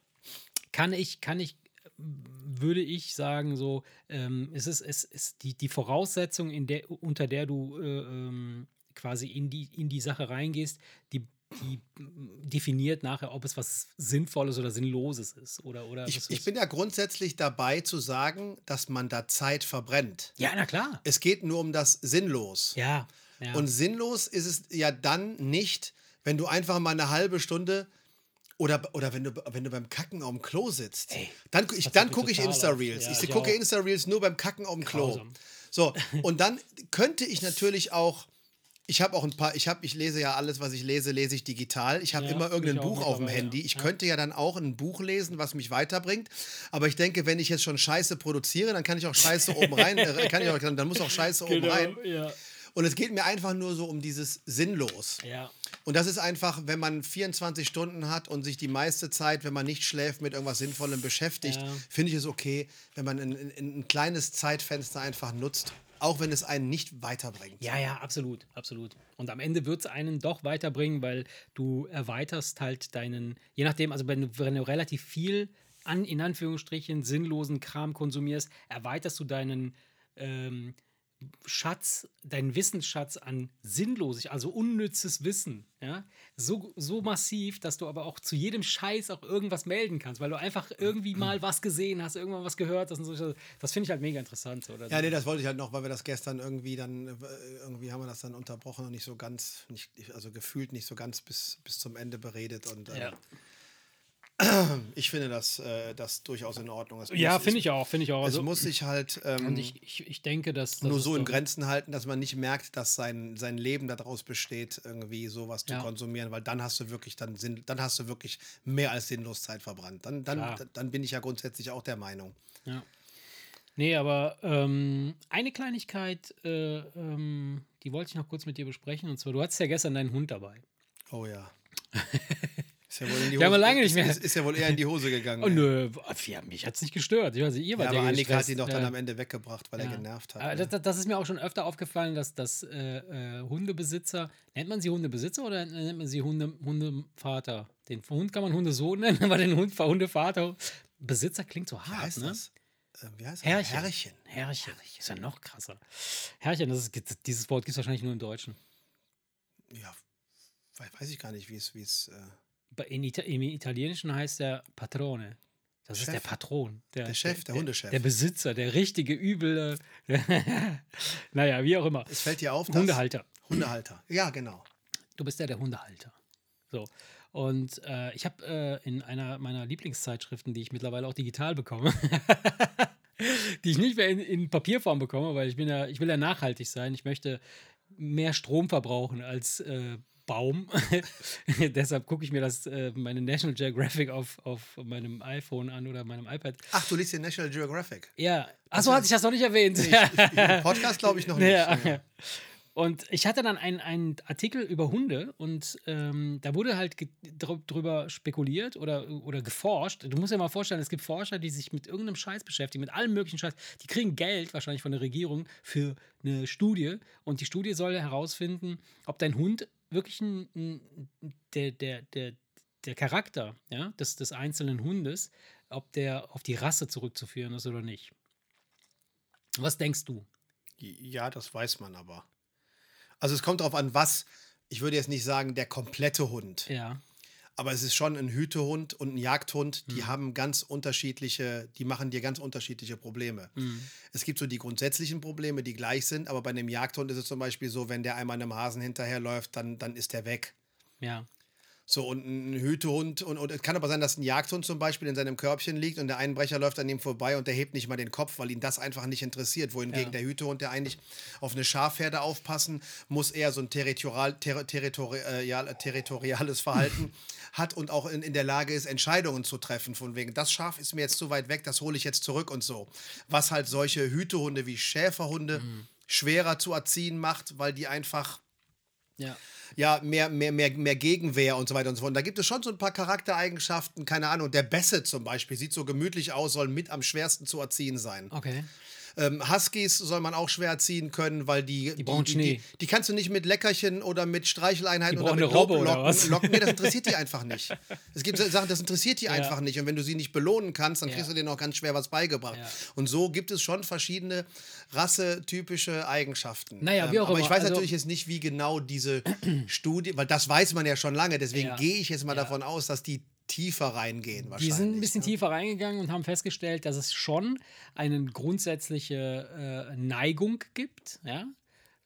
kann ich, kann ich, würde ich sagen, so, ähm, es ist, es ist die, die Voraussetzung, in der, unter der du äh, ähm, quasi in die, in die Sache reingehst, die, die definiert nachher, ob es was Sinnvolles oder Sinnloses ist. Oder, oder ich, ich bin ja grundsätzlich dabei zu sagen, dass man da Zeit verbrennt. Ja, na klar. Es geht nur um das Sinnlos. Ja. ja. Und sinnlos ist es ja dann nicht, wenn du einfach mal eine halbe Stunde oder, oder wenn, du, wenn du beim Kacken auf dem Klo sitzt. Ey, dann ich, dann gucke ich Insta-Reels. Ja, ich, ich gucke Insta-Reels nur beim Kacken auf dem Klo. So, [LAUGHS] und dann könnte ich natürlich auch. Ich habe auch ein paar, ich habe, ich lese ja alles, was ich lese, lese ich digital. Ich habe ja, immer irgendein Buch auf dem Handy. Ich ja. könnte ja dann auch ein Buch lesen, was mich weiterbringt. Aber ich denke, wenn ich jetzt schon Scheiße produziere, dann kann ich auch Scheiße oben rein, äh, kann ich auch, dann muss auch Scheiße [LAUGHS] genau, oben rein. Und es geht mir einfach nur so um dieses Sinnlos. Ja. Und das ist einfach, wenn man 24 Stunden hat und sich die meiste Zeit, wenn man nicht schläft, mit irgendwas Sinnvollem beschäftigt, ja. finde ich es okay, wenn man ein, ein, ein kleines Zeitfenster einfach nutzt auch wenn es einen nicht weiterbringt. Ja, ja, absolut, absolut. Und am Ende wird es einen doch weiterbringen, weil du erweiterst halt deinen, je nachdem, also wenn du, wenn du relativ viel an, in Anführungsstrichen, sinnlosen Kram konsumierst, erweiterst du deinen ähm, Schatz, deinen Wissensschatz an sinnlosig, also unnützes Wissen, ja, so, so massiv, dass du aber auch zu jedem Scheiß auch irgendwas melden kannst, weil du einfach irgendwie [CLEARS THROAT] mal was gesehen hast, irgendwann was gehört hast und so. Das finde ich halt mega interessant. Oder? Ja, nee, das wollte ich halt noch, weil wir das gestern irgendwie dann, äh, irgendwie haben wir das dann unterbrochen und nicht so ganz, nicht, also gefühlt nicht so ganz bis, bis zum Ende beredet und äh, ja. [CLEARS THROAT] Ich finde das, äh, das durchaus in Ordnung. Es ja, finde ich auch, finde ich auch. Also, es muss sich halt ähm, und ich, ich, ich denke, dass, nur so in Grenzen halten, dass man nicht merkt, dass sein, sein Leben daraus besteht, irgendwie sowas zu ja. konsumieren, weil dann hast du wirklich dann Sinn, dann hast du wirklich mehr als sinnlos Zeit verbrannt. Dann, dann, dann bin ich ja grundsätzlich auch der Meinung. Ja. Nee, aber ähm, eine Kleinigkeit, äh, ähm, die wollte ich noch kurz mit dir besprechen. Und zwar, du hattest ja gestern deinen Hund dabei. Oh ja. [LAUGHS] Ist ja wohl in die Hose, wir lange nicht mehr. Ist, ist, ja wohl eher in die Hose gegangen. Oh, nö, ja, mich hat es nicht gestört. Ich weiß, ihr ja, aber Annika hat ihn doch dann am Ende weggebracht, weil ja. er genervt hat. Das, das, ist mir auch schon öfter aufgefallen, dass, dass äh, äh, Hundebesitzer, nennt man sie Hundebesitzer oder nennt man sie Hunde, Hundevater? Den Hund kann man Hundesohn [LAUGHS] nennen, aber den Hund, Hundevater, Besitzer klingt so hart, Wie heißt ne? Das? Äh, wie heißt das? Herrchen. Herrchen. Herrchen. Herrchen. Ist ja noch krasser. Herrchen, das ist, dieses Wort gibt es wahrscheinlich nur im Deutschen. Ja, weiß ich gar nicht, wie es, wie es. Äh in Ita Im Italienischen heißt er Patrone. Das Chef. ist der Patron. Der, der Chef, der, der, Hundechef. Der Besitzer, der richtige übel. [LAUGHS] naja, wie auch immer. Es fällt dir auf, dass Hundehalter. Hundehalter. Ja, genau. Du bist ja der Hundehalter. So. Und äh, ich habe äh, in einer meiner Lieblingszeitschriften, die ich mittlerweile auch digital bekomme, [LAUGHS] die ich nicht mehr in, in, Papierform bekomme, weil ich bin ja, ich will ja nachhaltig sein. Ich möchte mehr Strom verbrauchen als äh, Baum. [LAUGHS] Deshalb gucke ich mir das, äh, meine National Geographic auf, auf meinem iPhone an oder meinem iPad. Ach, du liest den National Geographic? Ja. Achso, hatte ich das noch nicht erwähnt. Nee, ich, ich, Podcast glaube ich noch nicht. Ja. Ja. Und ich hatte dann einen Artikel über Hunde und ähm, da wurde halt drüber spekuliert oder, oder geforscht. Du musst dir mal vorstellen, es gibt Forscher, die sich mit irgendeinem Scheiß beschäftigen, mit allem möglichen Scheiß. Die kriegen Geld wahrscheinlich von der Regierung für eine Studie und die Studie soll herausfinden, ob dein Hund wirklich ein, ein, der, der, der, der Charakter ja, des, des einzelnen Hundes, ob der auf die Rasse zurückzuführen ist oder nicht. Was denkst du? Ja, das weiß man aber. Also es kommt darauf an, was. Ich würde jetzt nicht sagen, der komplette Hund. Ja. Aber es ist schon ein Hütehund und ein Jagdhund, die mhm. haben ganz unterschiedliche, die machen dir ganz unterschiedliche Probleme. Mhm. Es gibt so die grundsätzlichen Probleme, die gleich sind, aber bei einem Jagdhund ist es zum Beispiel so, wenn der einmal einem Hasen hinterherläuft, dann, dann ist der weg. Ja. So, und ein Hütehund, und, und es kann aber sein, dass ein Jagdhund zum Beispiel in seinem Körbchen liegt und der Einbrecher läuft an ihm vorbei und der hebt nicht mal den Kopf, weil ihn das einfach nicht interessiert. Wohingegen Ja. der Hütehund, der eigentlich auf eine Schafherde aufpassen, muss eher so ein territorial, ter, territorial, territoriales Verhalten [LAUGHS] hat und auch in, in der Lage ist, Entscheidungen zu treffen. Von wegen, das Schaf ist mir jetzt zu weit weg, das hole ich jetzt zurück und so. Was halt solche Hütehunde wie Schäferhunde schwerer zu erziehen macht, weil die einfach Ja. ja, mehr, mehr, mehr, mehr Gegenwehr und so weiter und so fort. Und da gibt es schon so ein paar Charaktereigenschaften, keine Ahnung. Der Besse zum Beispiel sieht so gemütlich aus, soll mit am schwersten zu erziehen sein. Okay. Ähm, Huskies soll man auch schwer erziehen können, weil die. Die, brauchen die, Schnee. die, die kannst du nicht mit Leckerchen oder mit Streicheleinheiten oder mit eine Robbe oder Locken, was? Locken. Nee, das [LAUGHS] interessiert die einfach nicht. Es gibt Sachen, das interessiert die einfach nicht. Und wenn du sie nicht belohnen kannst, dann Ja. kriegst du denen auch ganz schwer was beigebracht. Ja. Und so gibt es schon verschiedene rassetypische Eigenschaften. Ähm, Naja, wie auch aber ich immer, weiß also- natürlich jetzt nicht, wie genau diese [CLEARS THROAT] Studie, weil das weiß man ja schon lange, deswegen Ja. gehe ich jetzt mal Ja. davon aus, dass die tiefer reingehen Die wahrscheinlich. sind ein bisschen ne? tiefer reingegangen und haben festgestellt, dass es schon eine grundsätzliche äh, Neigung gibt, ja.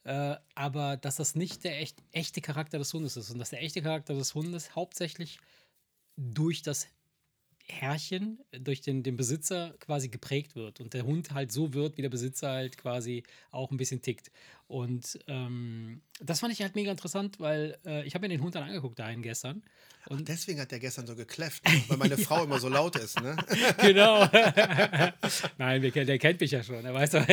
Äh, aber dass das nicht der echt, echte Charakter des Hundes ist und dass der echte Charakter des Hundes hauptsächlich durch das Herrchen, durch den, den Besitzer quasi geprägt wird und der Hund halt so wird, wie der Besitzer halt quasi auch ein bisschen tickt. Und ähm, das fand ich halt mega interessant, weil äh, ich habe mir den Hund dann angeguckt dahin gestern. Und Deswegen hat der gestern so gekläfft, ne? weil meine [LAUGHS] Frau immer so laut ist. Ne? [LAUGHS] genau. [LAUGHS] Nein, wir, der kennt mich ja schon. Er weiß doch.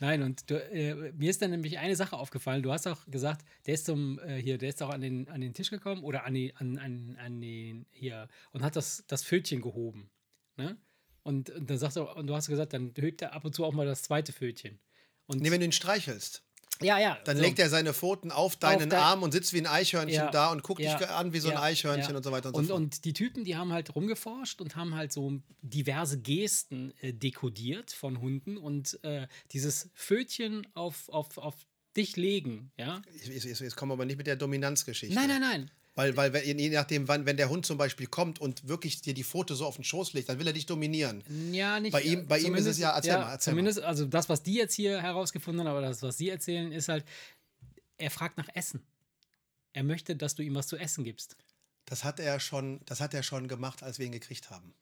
Nein, und du, äh, mir ist dann nämlich eine Sache aufgefallen. Du hast auch gesagt, der ist zum äh, hier, der ist auch an den, an den Tisch gekommen oder an, die, an, an, an den hier und hat das, das Pfötchen gehoben. Ne? Und, und dann sagst du, und du hast gesagt, dann hebt er ab und zu auch mal das zweite Pfötchen. Und Nee, wenn du ihn streichelst, ja, ja. dann so. legt er seine Pfoten auf deinen dein- Arm und sitzt wie ein Eichhörnchen Ja, da und guckt ja, dich an wie so ein ja, Eichhörnchen und so weiter und, und so fort. Und die Typen, die haben halt rumgeforscht und haben halt so diverse Gesten äh, dekodiert von Hunden und äh, dieses Pfötchen auf, auf, auf dich legen, ja? Jetzt, jetzt, jetzt kommen wir aber nicht mit der Dominanzgeschichte. Nein, nein, nein. Weil, weil wenn- je nachdem, wann, wenn der Hund zum Beispiel kommt und wirklich dir die Pfote so auf den Schoß legt, dann will er dich dominieren. Ja, nicht. Bei ihm- bei ihm ist es ja- erzähl mal, erzähl mal. zumindest, also das, was die jetzt hier herausgefunden haben, aber das, was sie erzählen, ist halt, er fragt nach Essen. Er möchte, dass du ihm was zu essen gibst. Das hat er schon, das hat er schon gemacht, als wir ihn gekriegt haben.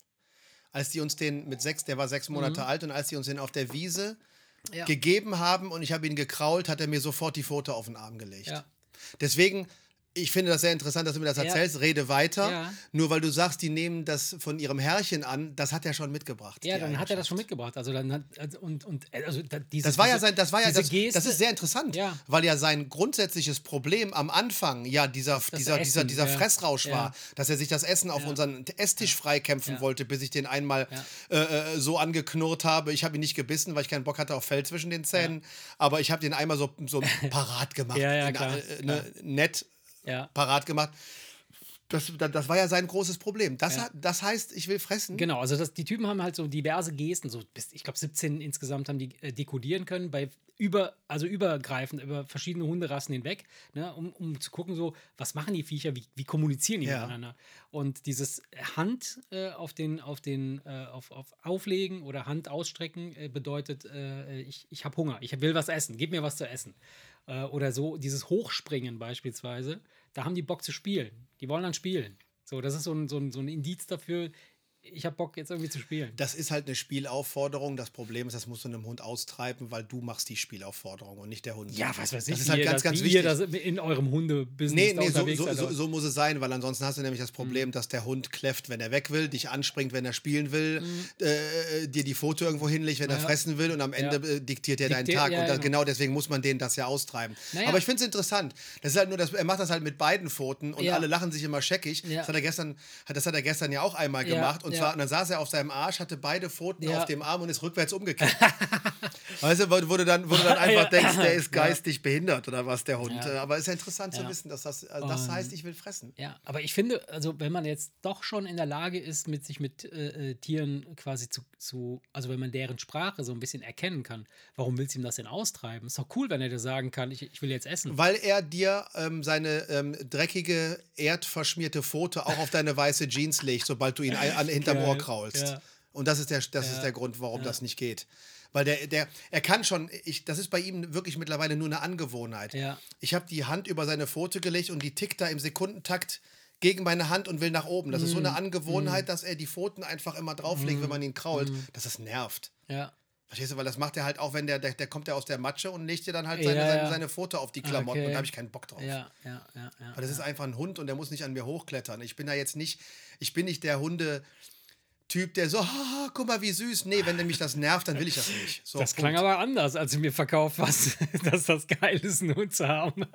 Als die uns den mit sechs, der war sechs Monate alt, und als die uns den auf der Wiese Mhm. Ja. gegeben haben und ich habe ihn gekrault, hat er mir sofort die Pfote auf den Arm gelegt. Ja. Deswegen, ich finde das sehr interessant, dass du mir das Ja. erzählst. Rede weiter. Ja. Nur weil du sagst, die nehmen das von ihrem Herrchen an, das hat er schon mitgebracht. Ja, dann hat er das schon mitgebracht. Also dann hat, also und, und also diese, Das war ja sein, das war ja das, Geste, das ist sehr interessant, Ja. weil ja sein grundsätzliches Problem am Anfang ja dieser, dieser, dieser, Essen, dieser ja. Fressrausch Ja. war, dass er sich das Essen auf Ja. unseren Esstisch freikämpfen Ja. wollte, bis ich den einmal äh, äh, so angeknurrt habe. Ich habe ihn nicht gebissen, weil ich keinen Bock hatte auf Fell zwischen den Zähnen, aber ich habe den einmal so, so [LAUGHS] parat gemacht, Ja, ja, in, klar, äh, ne, nett Ja. parat gemacht. Das, das, war ja sein großes Problem. Das, Ja. das heißt, ich will fressen. Genau, also das, die Typen haben halt so diverse Gesten, so bis, ich glaube 17 insgesamt haben die äh, dekodieren können, bei über, also übergreifend über verschiedene Hunderassen hinweg, ne, um, um zu gucken, so, was machen die Viecher, wie, wie kommunizieren die Ja. miteinander. Und dieses Hand äh, auf den, auf den, äh, auf, auf Auflegen oder Hand ausstrecken äh, bedeutet, äh, ich, ich habe Hunger, ich will was essen, gib mir was zu essen. Äh, oder so, dieses Hochspringen beispielsweise, da haben die Bock zu spielen. Die wollen dann spielen. So, das ist so ein, so ein, so ein Indiz dafür, ich habe Bock jetzt irgendwie zu spielen. Das ist halt eine Spielaufforderung. Das Problem ist, das musst du einem Hund austreiben, weil du machst die Spielaufforderung und nicht der Hund. Ja, was weiß ich, Das ist halt ihr ganz, ganz wie wichtig. ihr das in eurem Hundebusiness Nee, nee, so, so, so, so muss es sein, weil ansonsten hast du nämlich das Mhm. Problem, dass der Hund kläfft, wenn er weg will, dich anspringt, wenn er spielen will, äh, dir die Foto irgendwo hinlegt, wenn er Mhm. Ja. fressen will und am Ende Ja. äh, diktiert er deinen Tag. ja, und das, genau. genau deswegen muss man den das ja austreiben. Naja. Aber ich finde es interessant. Das ist halt nur, das, er macht das halt mit beiden Pfoten und alle lachen sich immer scheckig. Das, hat er gestern, das hat er gestern ja auch einmal gemacht. Und ja. zwar, und dann saß er auf seinem Arsch, hatte beide Pfoten Ja. auf dem Arm und ist rückwärts umgekehrt. [LAUGHS] weißt du, wo, wo du dann, wo du dann [LAUGHS] einfach denkst, der ist geistig behindert oder was, der Hund. Aber es ist ja interessant zu wissen, dass das, also das heißt, ich will fressen. Ja, aber ich finde, also wenn man jetzt doch schon in der Lage ist, mit sich mit äh, äh, Tieren quasi zu, zu, also wenn man deren Sprache so ein bisschen erkennen kann, warum willst du ihm das denn austreiben? Ist doch cool, wenn er dir sagen kann, ich, ich will jetzt essen. Weil er dir ähm, seine ähm, dreckige, erdverschmierte Pfote auch auf deine weiße Jeans legt, sobald du ihn ein, an, hinterm. Ohr kraulst. Ja. Und das ist der, das ist der Grund, warum das nicht geht. Weil der, der, er kann schon, ich, das ist bei ihm wirklich mittlerweile nur eine Angewohnheit. Ich habe die Hand über seine Pfote gelegt und die tickt da im Sekundentakt gegen meine Hand und will nach oben. Das ist so eine Angewohnheit, dass er die Pfoten einfach immer drauflegt, wenn man ihn krault, dass das nervt. Ja. Verstehst du, weil das macht er halt auch, wenn der, der, der kommt ja aus der Matsche und legt dir dann halt seine, Ja, seine, ja. seine Pfote auf die Klamotten Okay. und da habe ich keinen Bock drauf. Ja, ja, ja, ja. Weil das ist einfach ein Hund und der muss nicht an mir hochklettern. Ich bin da jetzt nicht, ich bin nicht der Hunde-Typ, der so, "Ah, guck mal, wie süß. Nee, wenn mich das nervt, dann will ich das nicht. So, Das klang Punkt. aber anders, als du mir verkauft hast, [LAUGHS] dass das geil ist, einen Hund zu haben.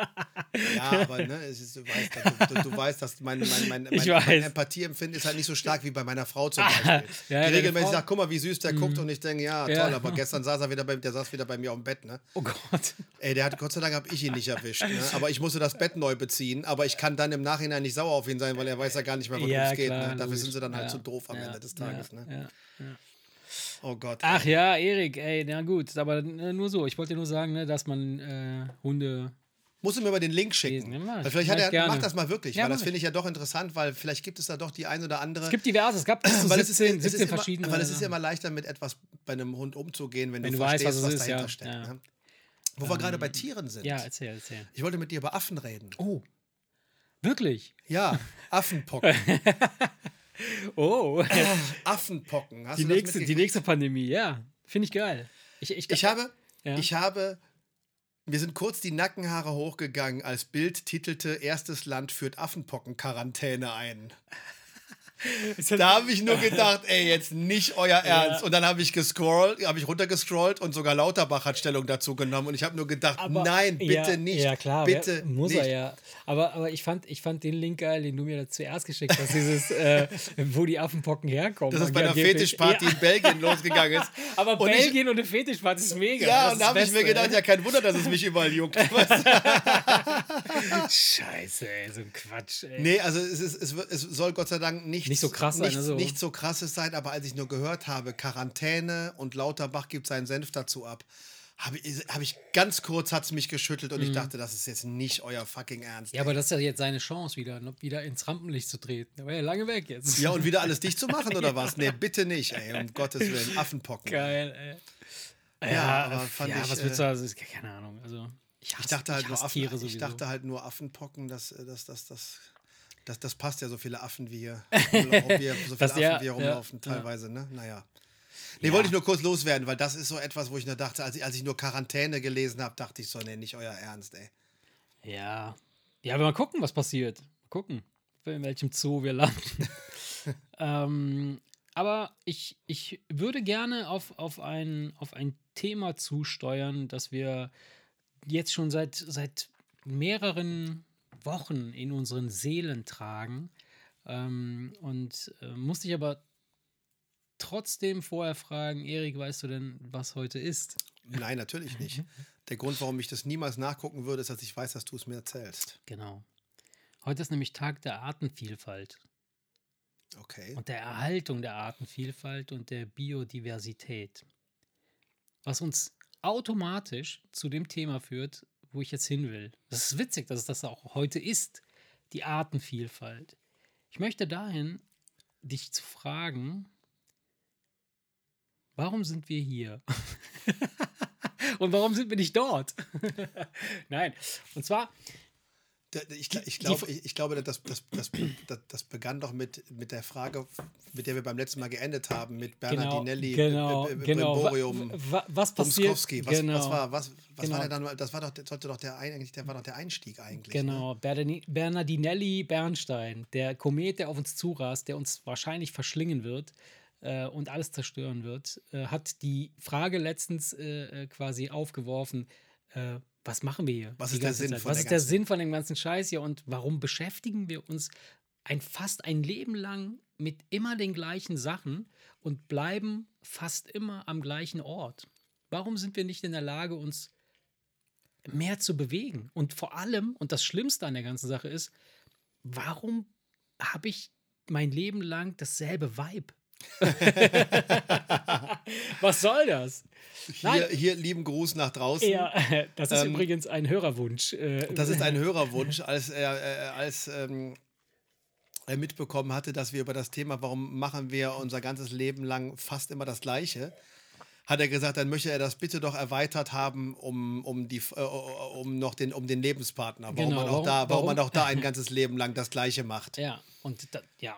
Ja, aber ne, es ist, du, weißt, du, du, du weißt, dass mein, mein, mein, mein, mein. Empathieempfinden ist halt nicht so stark wie bei meiner Frau zum Beispiel. ja, die regelmäßig Mhm. sagt, guck mal, wie süß der guckt und ich denke, ja, Ja. toll, aber gestern saß er wieder bei, der saß wieder bei mir auf dem Bett, ne? Oh Gott. Ey, der hat, Gott sei Dank habe ich ihn nicht erwischt, ne? Aber ich musste das Bett neu beziehen, aber ich kann dann im Nachhinein nicht sauer auf ihn sein, weil er weiß ja gar nicht mehr, worum Ja, es geht, ne? Dafür sind sie dann halt Ja, zu doof am ja, Ende des Tages, ja, ne? Ja. Oh Gott. Ach ja, Erik, ey, na gut, aber äh, nur so. Ich wollte dir nur sagen, ne, dass man äh, Hunde. Musst du mir mal den Link schicken. Lesen, ja, vielleicht hat er, gerne. mach das mal wirklich, Ja, weil das finde ich ja doch interessant, weil vielleicht gibt es da doch die ein oder andere. Es gibt diverse, es gab bis zu weil es ist, 17, es ist 17 immer, verschiedene. Weil es ist ja immer leichter, mit etwas bei einem Hund umzugehen, wenn, Wenn du du weißt, verstehst, was was, es ist, dahinter ja. steckt. Ja. Ne? Wo wir gerade bei Tieren sind. ja, erzähl, erzähl. Ich wollte mit dir über Affen reden. Oh. Wirklich? Ja, [LAUGHS] Affenpocken. [LAUGHS] Oh. [LAUGHS] Affenpocken. Hast die, nächste, die nächste Pandemie, ja. Finde ich geil. Ich, ich, Ich habe, Ja. ich habe, mir sind kurz die Nackenhaare hochgegangen, als Bild titelte, erstes Land führt Affenpocken-Quarantäne ein. Da habe ich nur gedacht, ey, jetzt nicht euer Ernst. Und dann habe ich gescrollt, habe ich runtergescrollt und sogar Lauterbach hat Stellung dazu genommen. Und ich habe nur gedacht, Aber- nein, bitte ja, nicht. Ja, klar, bitte wer, muss nicht. er ja. Aber, aber ich, fand, ich fand den Link geil, den du mir zuerst geschickt hast, dieses, äh, wo die Affenpocken herkommen. Dass es bei einer. Fetischparty Ja. in Belgien losgegangen ist. [LAUGHS] Aber Und ich- Belgien und eine Fetischparty ist mega. Ja, Das und ist da habe das ich mir gedacht, ja, kein Wunder, dass es mich überall juckt. [LAUGHS] Scheiße, ey, so ein Quatsch, ey. Nee, also es, ist, es, es soll Gott sei Dank nichts, Nicht so krass sein, nichts, also. nichts so krasses sein, aber als ich nur gehört habe, Quarantäne und Lauterbach gibt seinen Senf dazu ab, habe ich, hab ich ganz kurz hat es mich geschüttelt und ich dachte, das ist jetzt nicht euer fucking Ernst. Mhm. Ja, aber das ist ja jetzt seine Chance wieder, ne, wieder ins Rampenlicht zu treten. War ja lange weg jetzt. Ja, und wieder alles dicht zu [LAUGHS] machen oder was? Nee, bitte nicht, ey, um Gottes Willen, Affenpocken. Geil, ey. Ja, aber fand ja, ich, was willst äh, du, also, ist keine Ahnung. Also, ich, hasse, Ich dachte halt ich nur Affen, Tiere ich sowieso. dachte halt nur Affenpocken, dass äh, das, das, das, das, das passt ja so viele Affen wie hier, [LAUGHS] so viele Affen ja, wie hier ja, rumlaufen, ja. teilweise, ne? Naja. Nee, wollte ich nur kurz loswerden, weil das ist so etwas, wo ich nur dachte, als ich, als ich nur Quarantäne gelesen habe, dachte ich so, nee, nicht euer Ernst, ey. Ja. Ja, aber mal gucken, was passiert. Mal gucken, in welchem Zoo wir landen. [LAUGHS] ähm, aber ich, ich würde gerne auf, auf, ein, auf ein Thema zusteuern, das wir jetzt schon seit, seit mehreren Wochen in unseren Seelen tragen. Ähm, und äh, musste ich aber trotzdem vorher fragen, Erik, weißt du denn, was heute ist? Nein, natürlich nicht. Der Grund, warum ich das niemals nachgucken würde, ist, dass ich weiß, dass du es mir erzählst. Genau. Heute ist nämlich Tag der Artenvielfalt. Okay. und der Erhaltung der Artenvielfalt und der Biodiversität. Was uns automatisch zu dem Thema führt, wo ich jetzt hin will. Das ist witzig, dass es das auch heute ist, die Artenvielfalt. Ich möchte dahin, dich zu fragen, warum sind wir hier? [LAUGHS] und warum sind wir nicht dort? [LAUGHS] Nein, und zwar, Ich, ich, glaube, ich, ich glaube, das, das, das, das, begann doch mit, mit der Frage, mit der wir beim letzten Mal geendet haben, mit genau, Bernardinelli, genau, B- B- genau, wa- Brimborium, wa- was passiert? Was, genau. was war, was, was Genau. war denn dann, das war doch, sollte doch der, eigentlich, der war doch der Einstieg eigentlich. Ne? Genau, Bernardini- Bernardinelli Bernstein, der Komet, der auf uns zurast, der uns wahrscheinlich verschlingen wird äh, und alles zerstören wird, äh, hat die Frage letztens äh, äh, quasi aufgeworfen, äh, was machen wir hier? Was ist der Sinn Was ist der Sinn von dem ganzen Scheiß hier und warum beschäftigen wir uns ein, fast ein Leben lang mit immer den gleichen Sachen und bleiben fast immer am gleichen Ort? Warum sind wir nicht in der Lage, uns mehr zu bewegen. Und vor allem, und das Schlimmste an der ganzen Sache ist, warum habe ich mein Leben lang dasselbe Vibe? [LAUGHS] Was soll das? Hier, hier lieben Gruß nach draußen. Ja, [LAUGHS] das ist Ähm, übrigens ein Hörerwunsch. äh, Das ist ein [LAUGHS] Hörerwunsch, als er, äh, als, ähm, er mitbekommen hatte, dass wir über das Thema, warum machen wir unser ganzes Leben lang fast immer das Gleiche, hat er gesagt, dann möchte er das bitte doch erweitert haben, um, um, die, äh, um noch den, um den Lebenspartner. Warum, Genau, man auch warum- da, warum, warum- man auch da ein ganzes Leben lang das Gleiche macht. Ja, und da, ja.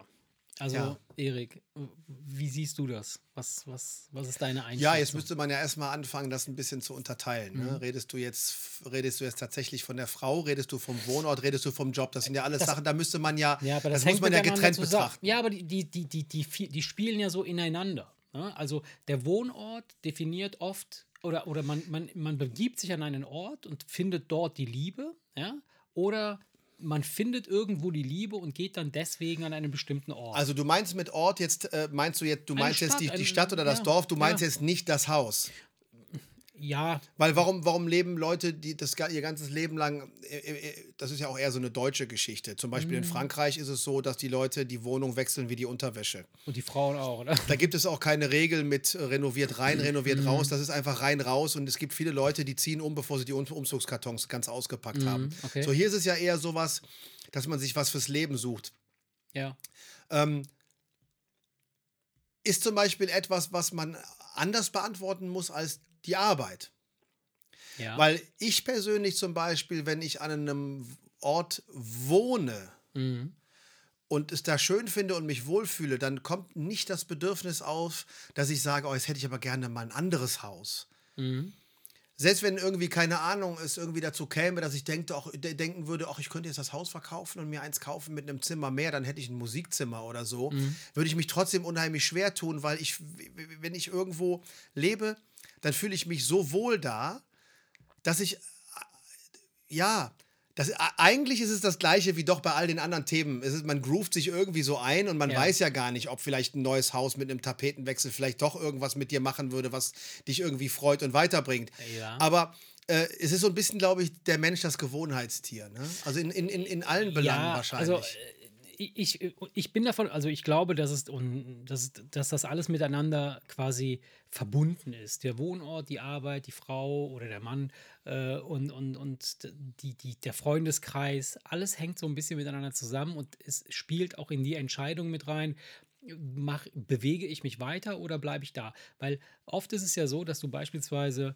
Also, Ja. Erik, wie siehst du das? Was, was, was ist deine Einschätzung? Ja, jetzt müsste man ja erstmal anfangen, das ein bisschen zu unterteilen. Mhm. Ne? Redest du jetzt, redest du jetzt tatsächlich von der Frau, redest du vom Wohnort, redest du vom Job? Das sind ja alles Sachen, da müsste man ja, Ja, aber das, das, muss man ja getrennt betrachten. Ja, aber die, die, die, die, die, die, die spielen ja so ineinander. Ne? Also der Wohnort definiert oft, oder, oder man, man, man begibt sich an einen Ort und findet dort die Liebe, ja? Oder man findet irgendwo die Liebe und geht dann deswegen an einen bestimmten Ort. Also du meinst mit Ort jetzt, äh, meinst du jetzt, du Eine meinst jetzt die, Stadt, die Stadt oder das ja, Dorf, du meinst ja. jetzt nicht das Haus. Ja, Weil warum, warum leben Leute, die das ihr ganzes Leben lang, äh, äh, das ist ja auch eher so eine deutsche Geschichte. Zum Beispiel Mhm. in Frankreich ist es so, dass die Leute die Wohnung wechseln wie die Unterwäsche. und die Frauen auch, oder? Da gibt es auch keine Regel mit äh, renoviert rein, renoviert Mhm. raus. Das ist einfach rein raus. Und es gibt viele Leute, die ziehen um, bevor sie die um Umzugskartons ganz ausgepackt haben. Mhm, okay. So, hier ist es ja eher sowas, dass man sich was fürs Leben sucht. Ja. Ähm, ist zum Beispiel etwas, was man anders beantworten muss als die Arbeit. ja. Weil ich persönlich zum Beispiel, wenn ich an einem Ort wohne Mhm. und es da schön finde und mich wohlfühle, dann kommt nicht das Bedürfnis auf, dass ich sage, oh, jetzt hätte ich aber gerne mal ein anderes Haus. Mhm. Selbst wenn irgendwie, keine Ahnung, es irgendwie dazu käme, dass ich denke, auch, de- denken würde, ach, ich könnte jetzt das Haus verkaufen und mir eins kaufen mit einem Zimmer mehr, dann hätte ich ein Musikzimmer oder so, würde ich mich trotzdem unheimlich schwer tun, weil ich, wenn ich irgendwo lebe, dann fühle ich mich so wohl da, dass ich, ja, das, eigentlich ist es das Gleiche wie doch bei all den anderen Themen. Es ist, man groovt sich irgendwie so ein und man Ja. weiß ja gar nicht, ob vielleicht ein neues Haus mit einem Tapetenwechsel vielleicht doch irgendwas mit dir machen würde, was dich irgendwie freut und weiterbringt. Ja. Aber äh, es ist so ein bisschen, glaube ich, der Mensch das Gewohnheitstier. Ne? Also in, in, in, in allen Belangen wahrscheinlich. Also, äh, ich, ich bin davon, also ich glaube, dass, es, dass, dass das alles miteinander quasi verbunden ist. Der Wohnort, die Arbeit, die Frau oder der Mann äh, und, und, und die, die, der Freundeskreis, alles hängt so ein bisschen miteinander zusammen und es spielt auch in die Entscheidung mit rein. Mach, bewege ich mich weiter oder bleibe ich da? Weil oft ist es ja so, dass du beispielsweise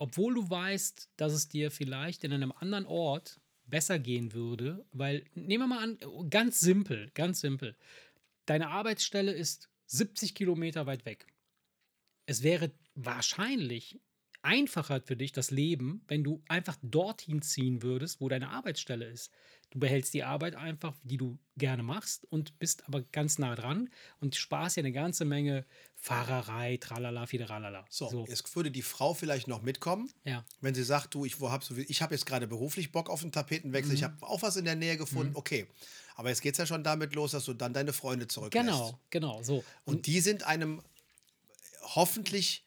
obwohl du weißt, dass es dir vielleicht in einem anderen Ort besser gehen würde, weil, nehmen wir mal an, ganz simpel, ganz simpel, deine Arbeitsstelle ist 70 Kilometer weit weg. Es wäre wahrscheinlich einfacher für dich das Leben, wenn du einfach dorthin ziehen würdest, wo deine Arbeitsstelle ist. Du behältst die Arbeit einfach, die du gerne machst und bist aber ganz nah dran und sparst dir eine ganze Menge Fahrerei, tralala, fideralala. so, jetzt würde die Frau vielleicht noch mitkommen, ja. wenn sie sagt, du, ich habe so, ich habe jetzt gerade beruflich Bock auf einen Tapetenwechsel, Mhm. ich habe auch was in der Nähe gefunden, okay. Aber jetzt geht es ja schon damit los, dass du dann deine Freunde zurücklässt. Genau, genau, so. Und die sind einem hoffentlich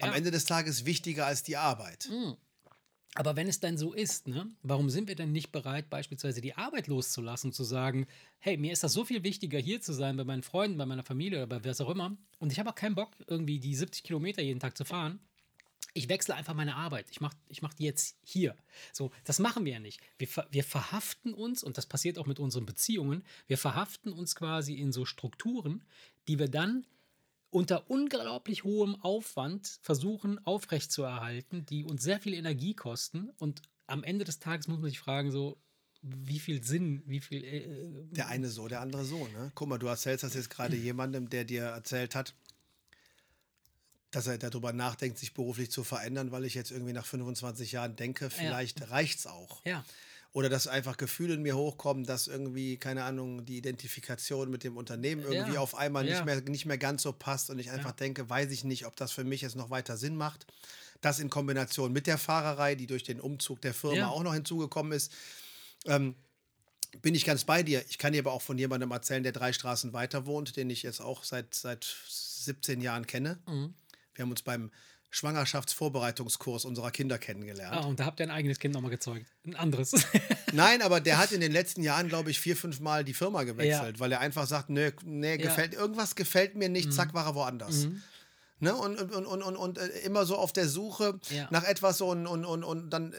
am Ja. Ende des Tages wichtiger als die Arbeit. Aber wenn es dann so ist, ne, warum sind wir denn nicht bereit, beispielsweise die Arbeit loszulassen und zu sagen, hey, mir ist das so viel wichtiger, hier zu sein, bei meinen Freunden, bei meiner Familie oder bei was auch immer. Und ich habe auch keinen Bock, irgendwie die 70 Kilometer jeden Tag zu fahren. Ich wechsle einfach meine Arbeit. Ich mache ich mach die jetzt hier. So, das machen wir ja nicht. Wir, wir verhaften uns, und das passiert auch mit unseren Beziehungen, wir verhaften uns quasi in so Strukturen, die wir dann unter unglaublich hohem Aufwand versuchen aufrechtzuerhalten, die uns sehr viel Energie kosten. Und am Ende des Tages muss man sich fragen, so, wie viel Sinn, wie viel. Äh, Der eine so, der andere so. Ne? Guck mal, du erzählst das jetzt gerade jemandem, der dir erzählt hat, dass er darüber nachdenkt, sich beruflich zu verändern, weil ich jetzt irgendwie nach 25 Jahren denke, vielleicht reicht's auch. ja, Oder dass einfach Gefühle in mir hochkommen, dass irgendwie, keine Ahnung, die Identifikation mit dem Unternehmen irgendwie Ja. auf einmal Ja. nicht, mehr, nicht mehr ganz so passt und ich einfach denke, weiß ich nicht, ob das für mich jetzt noch weiter Sinn macht. Das in Kombination mit der Fahrerei, die durch den Umzug der Firma Ja. auch noch hinzugekommen ist, ähm, bin ich ganz bei dir. Ich kann dir aber auch von jemandem erzählen, der drei Straßen weiter wohnt, den ich jetzt auch seit, seit 17 Jahren kenne. Mhm. Wir haben uns beim Schwangerschaftsvorbereitungskurs unserer Kinder kennengelernt. ah, und da habt ihr ein eigenes Kind nochmal gezeugt. Ein anderes. [LAUGHS] Nein, aber der hat [LAUGHS] in den letzten Jahren, glaube ich, vier, fünf Mal die Firma gewechselt, Ja. weil er einfach sagt, nee, nee Ja. gefällt, irgendwas gefällt mir nicht, zack, war er woanders. Ne? Und, und, und, und, und, äh, immer so auf der Suche Ja. nach etwas und, und, und, und dann, äh,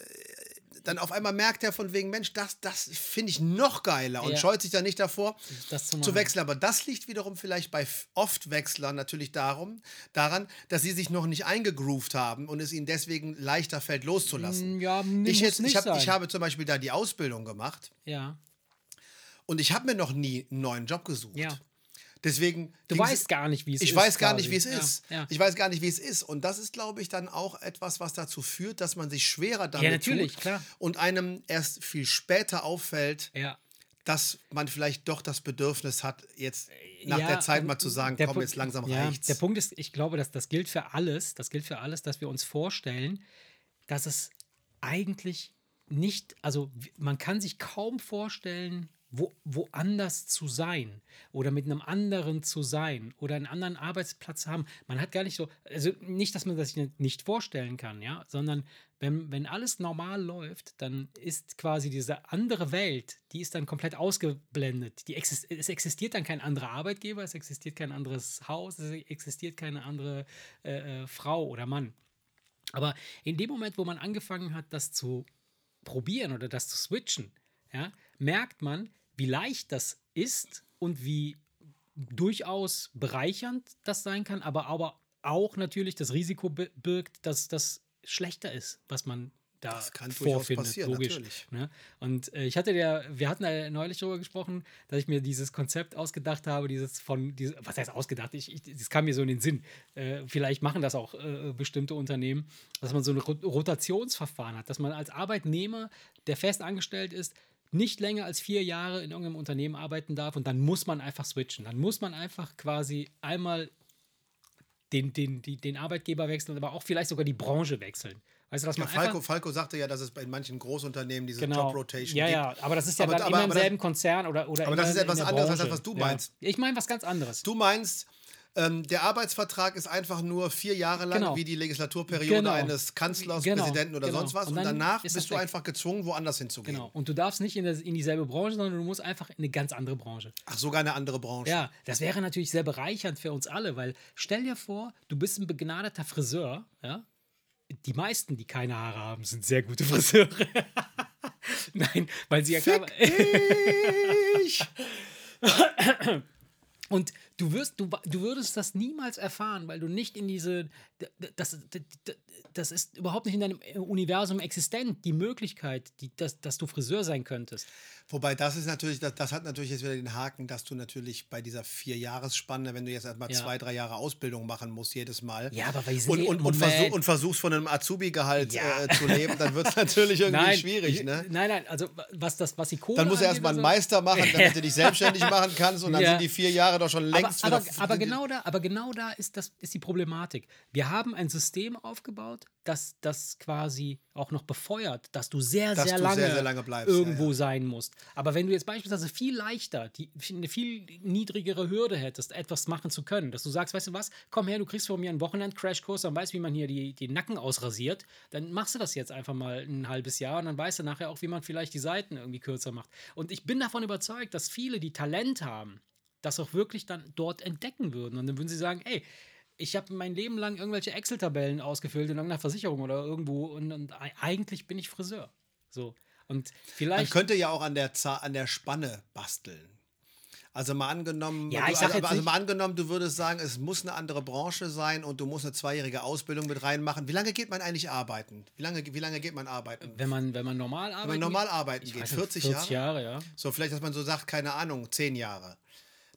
dann auf einmal merkt er von wegen, Mensch, das, das finde ich noch geiler und Ja. scheut sich dann nicht davor Das zu zu wechseln. Aber das liegt wiederum vielleicht bei oft Wechslern natürlich darum, daran, dass sie sich noch nicht eingegroovt haben und es ihnen deswegen leichter fällt, loszulassen. Mm, Ja, ich, jetzt, nicht ich, hab, sein. ich habe zum Beispiel da die Ausbildung gemacht Ja. und ich habe mir noch nie einen neuen Job gesucht. Ja. Deswegen. Du weißt gar nicht, wie es ist. ich weiß gar quasi. nicht, wie es Ja, ist. Ja. Ich weiß gar nicht, wie es ist. Und das ist, glaube ich, dann auch etwas, was dazu führt, dass man sich schwerer damit natürlich, tut klar. und einem erst viel später auffällt, ja. dass man vielleicht doch das Bedürfnis hat, jetzt nach Ja, der Zeit ähm, mal zu sagen, komm, Punkt- jetzt langsam ja, reicht's. Der Punkt ist, ich glaube, dass das gilt für alles. Das gilt für alles, dass wir uns vorstellen, dass es eigentlich nicht, also man kann sich kaum vorstellen, wo, woanders zu sein oder mit einem anderen zu sein oder einen anderen Arbeitsplatz haben. Man hat gar nicht so, also nicht, dass man das nicht vorstellen kann, ja, sondern wenn, wenn alles normal läuft, dann ist quasi diese andere Welt, die ist dann komplett ausgeblendet. Die exist es existiert dann kein anderer Arbeitgeber, es existiert kein anderes Haus, es existiert keine andere äh, äh, Frau oder Mann. Aber in dem Moment, wo man angefangen hat, das zu probieren oder das zu switchen, ja, merkt man, wie leicht das ist und wie durchaus bereichernd das sein kann, aber, aber auch natürlich das Risiko bi- birgt, dass das schlechter ist, was man da Das kann vorfindet. passieren, logisch. natürlich. Ne? Und äh, ich hatte der, wir hatten da neulich darüber gesprochen, dass ich mir dieses Konzept ausgedacht habe, dieses von, diese, was heißt ausgedacht? Ich, ich, das kam mir so in den Sinn. Äh, vielleicht machen das auch äh, bestimmte Unternehmen, dass man so ein Rot- Rotationsverfahren hat, dass man als Arbeitnehmer, der fest angestellt ist, nicht länger als vier Jahre in irgendeinem Unternehmen arbeiten darf und dann muss man einfach switchen. Dann muss man einfach quasi einmal den, den, die, den Arbeitgeber wechseln, aber auch vielleicht sogar die Branche wechseln. Weißt du, dass ja, man Falco, Falco sagte ja, dass es bei manchen Großunternehmen diese genau. Job Rotation Ja, gibt. ja, aber das ist ja Aber- dann aber- immer im aber das- selben Konzern oder, oder aber das ist etwas in der anderes als das, was du ja. meinst. Ich meine was ganz anderes. Du meinst, ähm, der Arbeitsvertrag ist einfach nur vier Jahre lang Genau. wie die Legislaturperiode Genau. eines Kanzlers, Genau, Präsidenten oder genau. sonst was. Und Und, danach bist du einfach gezwungen, woanders hinzugehen. Genau. Und du darfst nicht in, das, in dieselbe Branche, sondern du musst einfach in eine ganz andere Branche. Ach, sogar eine andere Branche. Ja, das wäre natürlich sehr bereichernd für uns alle, weil stell dir vor, du bist ein begnadeter Friseur, ja? Die meisten, die keine Haare haben, sind sehr gute [LAUGHS] Friseure. [LAUGHS] Nein, weil sie ja Fick dich! [LAUGHS] Und du wirst, du, du würdest das niemals erfahren, weil du nicht in diese, das, das, ist überhaupt nicht in deinem Universum existent, die Möglichkeit, die, dass, dass du Friseur sein könntest. Wobei das ist natürlich, das, das hat natürlich jetzt wieder den Haken, dass du natürlich bei dieser Vier-Jahresspanne, wenn du jetzt erstmal Ja. zwei, drei Jahre Ausbildung machen musst, jedes Mal. Ja, aber wir sind und, eh- und, und, versuch, und versuchst von einem Azubi-Gehalt Ja. äh, zu leben, dann wird es [LAUGHS] natürlich irgendwie schwierig. ich- Ne? Nein, nein, also was das, was die Kohle Dann musst du erstmal einen so- Meister machen, damit du dich selbstständig [LAUGHS] machen kannst und dann Ja. sind die vier Jahre doch schon längst aber, aber, aber genau da, aber genau da ist, das, ist die Problematik. Wir haben ein System aufgebaut, das das quasi auch noch befeuert, dass du sehr, Dass sehr, du lange sehr, sehr lange bleibst, ja, irgendwo ja. sein musst. Aber wenn du jetzt beispielsweise viel leichter, die, eine viel niedrigere Hürde hättest, etwas machen zu können, dass du sagst, weißt du was, komm her, du kriegst von mir einen Wochenend-Crashkurs, dann weißt wie man hier die, die Nacken ausrasiert, dann machst du das jetzt einfach mal ein halbes Jahr und dann weißt du nachher auch, wie man vielleicht die Seiten irgendwie kürzer macht. Und ich bin davon überzeugt, dass viele, die Talent haben, das auch wirklich dann dort entdecken würden. Und dann würden sie sagen, ey, ich habe mein Leben lang irgendwelche Excel-Tabellen ausgefüllt in irgendeiner Versicherung oder irgendwo und, und ei- eigentlich bin ich Friseur. So. Und Man vielleicht. könnte ja auch an der, an der Spanne basteln. Also mal angenommen, Ja, du, also, also mal angenommen, du würdest sagen, es muss eine andere Branche sein und du musst eine zweijährige Ausbildung mit reinmachen. Wie lange geht man eigentlich arbeiten? Wie lange, wie lange geht man arbeiten? wenn man, wenn man normal arbeitet. Wenn man normal arbeiten geht, weiß nicht, 40, 40 Jahre? Jahre, ja. So, vielleicht, dass man so sagt, keine Ahnung, 10 Jahre.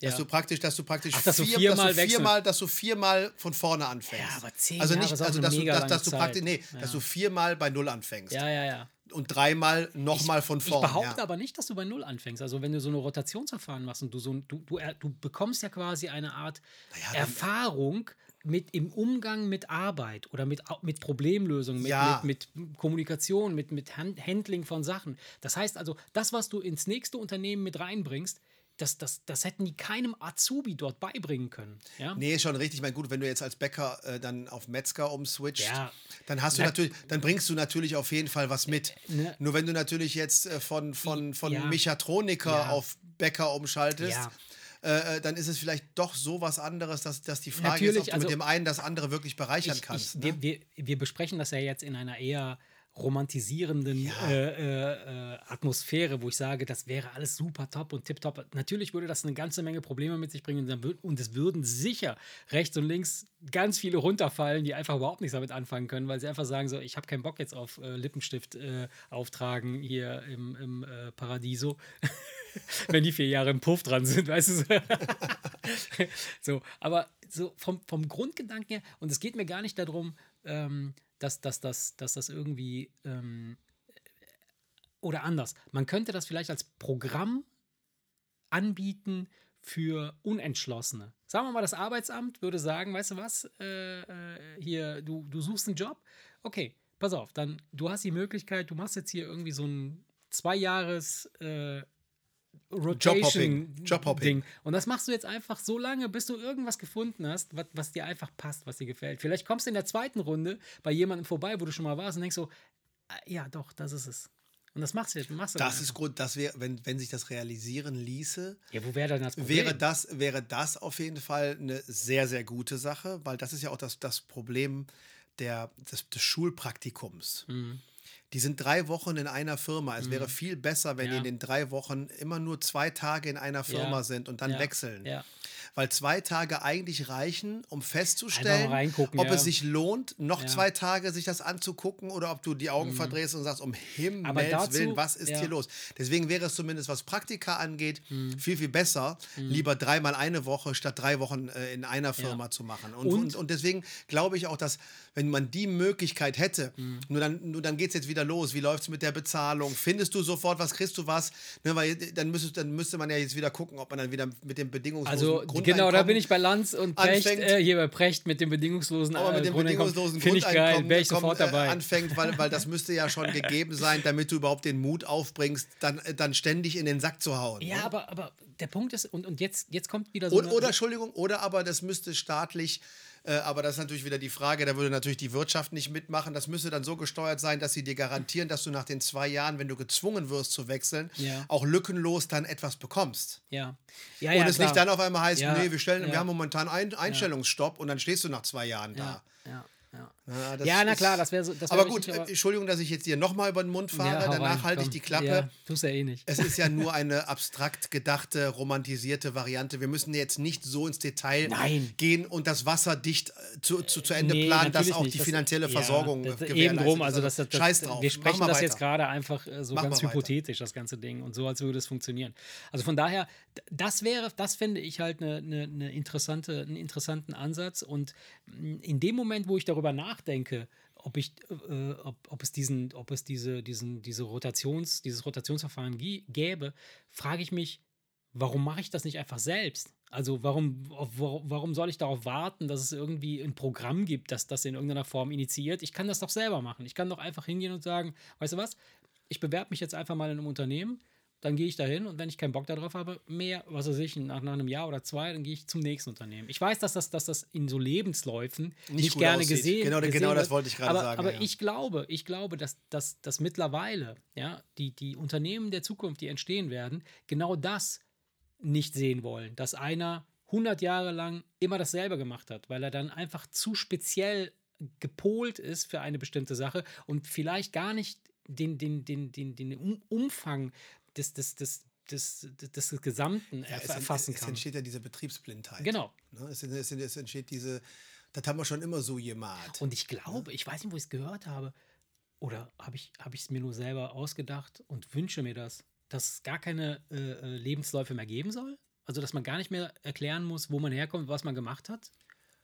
Dass Ja. du praktisch, dass du praktisch Ach, dass du vier, viermal dass du viermal, dass du viermal von vorne anfängst. Ja, aber zehn also Jahre nicht, auch also dass du, dass, dass du praktisch, nee, Ja. dass du viermal bei Null anfängst Ja, ja, ja. und dreimal nochmal von Ich vorne. behaupte ja. aber nicht, dass du bei Null anfängst. Also wenn du so eine Rotationsverfahren machst und du so du, du, er- du bekommst ja quasi eine Art Naja, Erfahrung mit im Umgang mit Arbeit oder mit, mit Problemlösungen, mit, Ja. mit, mit Kommunikation, mit, mit Hand, Handling von Sachen. Das heißt also, das, was du ins nächste Unternehmen mit reinbringst, das, das, das hätten die keinem Azubi dort beibringen können. Ja? Nee, ist schon richtig. Ich meine, gut, wenn du jetzt als Bäcker äh, dann auf Metzger umswitcht, Ja. dann hast du Na- natürlich, dann bringst du natürlich auf jeden Fall was mit. Ne. Nur wenn du natürlich jetzt äh, von, von, von Ja. Mechatroniker auf Bäcker umschaltest, äh, äh, dann ist es vielleicht doch so was anderes, dass, dass die Frage ist, Natürlich, ob du also- mit dem einen das andere wirklich bereichern ich, kannst. ich, ne? wir, wir, wir besprechen das ja jetzt in einer eher romantisierenden Ja. äh, äh, äh, Atmosphäre, wo ich sage, das wäre alles super top und tipptopp. Natürlich würde das eine ganze Menge Probleme mit sich bringen und, es würden sicher rechts und links ganz viele runterfallen, die einfach überhaupt nichts damit anfangen können, weil sie einfach sagen so, ich habe keinen Bock jetzt auf äh, Lippenstift äh, auftragen hier im, im äh, Paradiso, [LAUGHS] wenn die vier Jahre im Puff dran sind, weißt du. so. [LAUGHS] so, aber so vom, vom Grundgedanken her, und es geht mir gar nicht darum, ähm, dass, dass, dass, dass das irgendwie ähm, oder anders. Man könnte das vielleicht als Programm anbieten für Unentschlossene. Sagen wir mal, das Arbeitsamt würde sagen, weißt du was, äh, äh, hier, du, du suchst einen Job, okay, pass auf, dann, du hast die Möglichkeit, du machst jetzt hier irgendwie so ein zwei Jahres äh, Rotation Jobhopping. Jobhopping. Ding. Und das machst du jetzt einfach so lange, bis du irgendwas gefunden hast, was, was dir einfach passt, was dir gefällt. Vielleicht kommst du in der zweiten Runde bei jemandem vorbei, wo du schon mal warst und denkst so, ah, ja, doch, das ist es. Und das machst du jetzt. Machst du Das ist. Grund, das wäre, wenn, wenn sich das realisieren ließe, Ja, wo wäre dann das Problem? wäre das, wäre das auf jeden Fall eine sehr, sehr gute Sache, weil das ist ja auch das, das Problem der, des, des Schulpraktikums. Mhm. Die sind drei Wochen in einer Firma. Es wäre viel besser, wenn die Ja. in den drei Wochen immer nur zwei Tage in einer Firma Ja. sind und dann wechseln. Ja. Weil zwei Tage eigentlich reichen, um festzustellen, ob ja. es sich lohnt, noch Ja. zwei Tage sich das anzugucken oder ob du die Augen verdrehst und sagst, um Himmels dazu- Willen, was ist ja. hier los? Deswegen wäre es zumindest, was Praktika angeht, Mhm. viel, viel besser, lieber dreimal eine Woche statt drei Wochen äh, in einer Firma zu machen. Und, Und- und, und deswegen glaube ich auch, dass, wenn man die Möglichkeit hätte, Mhm. nur dann, nur dann geht es jetzt wieder los. Wie läuft es mit der Bezahlung? Findest du sofort was, kriegst du was? Ne, weil dann, müsste, dann müsste man ja jetzt wieder gucken, ob man dann wieder mit dem bedingungslosen Also Grundeinkommen genau, da bin ich bei Lanz und Precht, anfängt- äh, hier bei Precht mit dem bedingungslosen aber äh, mit dem Grundeinkommen. bedingungslosen Finde ich geil, wäre ich sofort äh, dabei. anfängt, weil, weil das müsste ja schon gegeben sein, damit du überhaupt den Mut aufbringst, dann, äh, dann ständig in den Sack zu hauen. ja, ne? aber, aber der Punkt ist, und, und jetzt, jetzt kommt wieder so eine- oder Entschuldigung, oder aber das müsste staatlich, äh, aber das ist natürlich wieder die Frage, da würde natürlich die Wirtschaft nicht mitmachen. Das müsste dann so gesteuert sein, dass sie dir garantieren, dass du nach den zwei Jahren, wenn du gezwungen wirst zu wechseln, Ja. auch lückenlos dann etwas bekommst. ja. Ja, und ja, es klar. nicht dann auf einmal heißt, nee, wir, stellen, wir haben momentan einen Einstellungsstopp und dann stehst du nach zwei Jahren da. ja, ja, ja. Ja, ja, na klar, das wäre so. Das wär Aber gut, äh, Entschuldigung, dass ich jetzt hier nochmal über den Mund fahre, hau danach halte ich die Klappe. Ja, tust ja eh nicht. Es ist ja nur [LAUGHS] eine abstrakt gedachte, romantisierte Variante. Wir müssen jetzt nicht so ins Detail Nein. gehen und das wasserdicht äh, zu, zu, zu Ende Nee, planen, dass auch nicht. die Das- finanzielle ja, Versorgung das- gewährleistet Eben drum, ist. also das, das, Scheiß drauf. wir sprechen das weiter. jetzt gerade einfach äh, so Machen ganz weiter. hypothetisch, das ganze Ding, und so, als würde es funktionieren. Also von daher, das wäre, das fände ich halt eine ne, ne interessante, einen interessanten Ansatz. Und in dem Moment, wo ich darüber nachdenke, ob ich, äh, ob, ob es diesen, ob es diese, diesen, diese Rotations, dieses Rotationsverfahren gäbe, frage ich mich, warum mache ich das nicht einfach selbst? Also warum, warum soll ich darauf warten, dass es irgendwie ein Programm gibt, das das in irgendeiner Form initiiert? Ich kann das doch selber machen. Ich kann doch einfach hingehen und sagen, weißt du was, ich bewerbe mich jetzt einfach mal in einem Unternehmen, dann gehe ich dahin und wenn ich keinen Bock darauf habe, mehr, was weiß ich, nach, nach einem Jahr oder zwei, dann gehe ich zum nächsten Unternehmen. Ich weiß, dass das, dass das in so Lebensläufen nicht, gut gerne aussieht. gesehen Genau, gesehen genau das wollte ich gerade aber, sagen, Aber ja. ich glaube, ich glaube, dass, dass, dass mittlerweile ja, die, die Unternehmen der Zukunft, die entstehen werden, genau das nicht sehen wollen, dass einer 100 Jahre lang immer dasselbe gemacht hat, weil er dann einfach zu speziell gepolt ist für eine bestimmte Sache und vielleicht gar nicht den, den, den, den, den Um- Umfang des, des, des, des, des, Gesamten Ja, es, erfassen es kann. entsteht ja diese Betriebsblindheit. Genau. Ne? Es, es, es entsteht diese, das haben wir schon immer so gemacht. Und ich glaube, ich weiß nicht, wo ich es gehört habe, oder habe ich es hab mir nur selber ausgedacht und wünsche mir das, dass es gar keine äh, äh, Lebensläufe mehr geben soll? Also, dass man gar nicht mehr erklären muss, wo man herkommt, was man gemacht hat?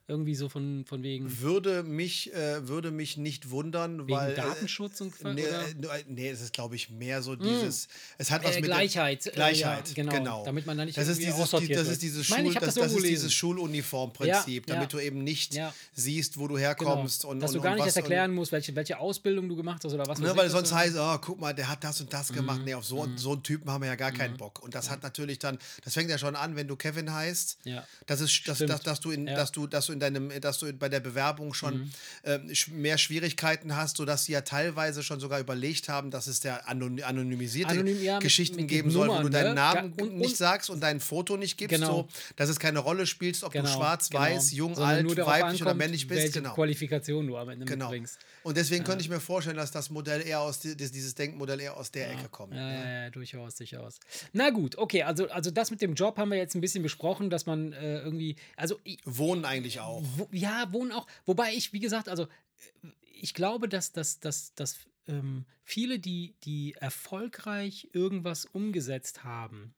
Irgendwie so von, von wegen, Würde mich, äh, würde mich nicht wundern, wegen weil. äh, Datenschutz und Nee, oder? äh, nee, es ist, glaube ich, mehr so dieses. Es hat was Äh, mit Gleichheit, äh, Gleichheit, ja, genau, genau. damit man da nicht das ist dieses, die, das ist dieses, meine, Schul, hab das, das das ist dieses. Schuluniformprinzip, Ja, damit ja. du eben nicht siehst, wo du Genau. herkommst. Und, dass und, du gar nicht erst erklären musst, welche, welche Ausbildung du gemacht hast oder was Ne, weil sonst was- heißt, oh, guck mal, der hat das und das gemacht. Nee, auf so, so einen Typen haben wir ja gar keinen Bock. Und das hat natürlich dann, das fängt ja schon an, wenn du Kevin heißt, Ja. das ist, dass, Stimmt. dass, dass, du in, Ja. dass, du, dass du du in deinem, dass du bei der Bewerbung schon Mhm. sch- mehr Schwierigkeiten hast, sodass sie ja teilweise schon sogar überlegt haben, dass es der anon anonymisierte Anonym, ja, mit- Geschichten mit geben den soll, wo Nummern, du deinen ne? Namen Ja, und- nicht und- sagst und dein Foto nicht gibst, Genau. so, dass es keine Rolle spielst, ob du schwarz, weiß, genau. jung, Sondern alt, weiblich oder ankommt, männlich bist. Welche Genau. Qualifikation du am Ende Genau. mitbringst. Und deswegen könnte ich mir vorstellen, dass das Modell eher aus die- dieses Denkmodell eher aus der Ecke kommt. Ja, ne? ja, ja, durchaus, durchaus. Na gut, okay, also, also das mit dem Job haben wir jetzt ein bisschen besprochen, dass man äh, irgendwie, also Wohnen eigentlich auch. wo, ja, wohnen auch, wobei ich, wie gesagt, also äh, ich glaube, dass, dass, dass, dass ähm, viele, die, die erfolgreich irgendwas umgesetzt haben,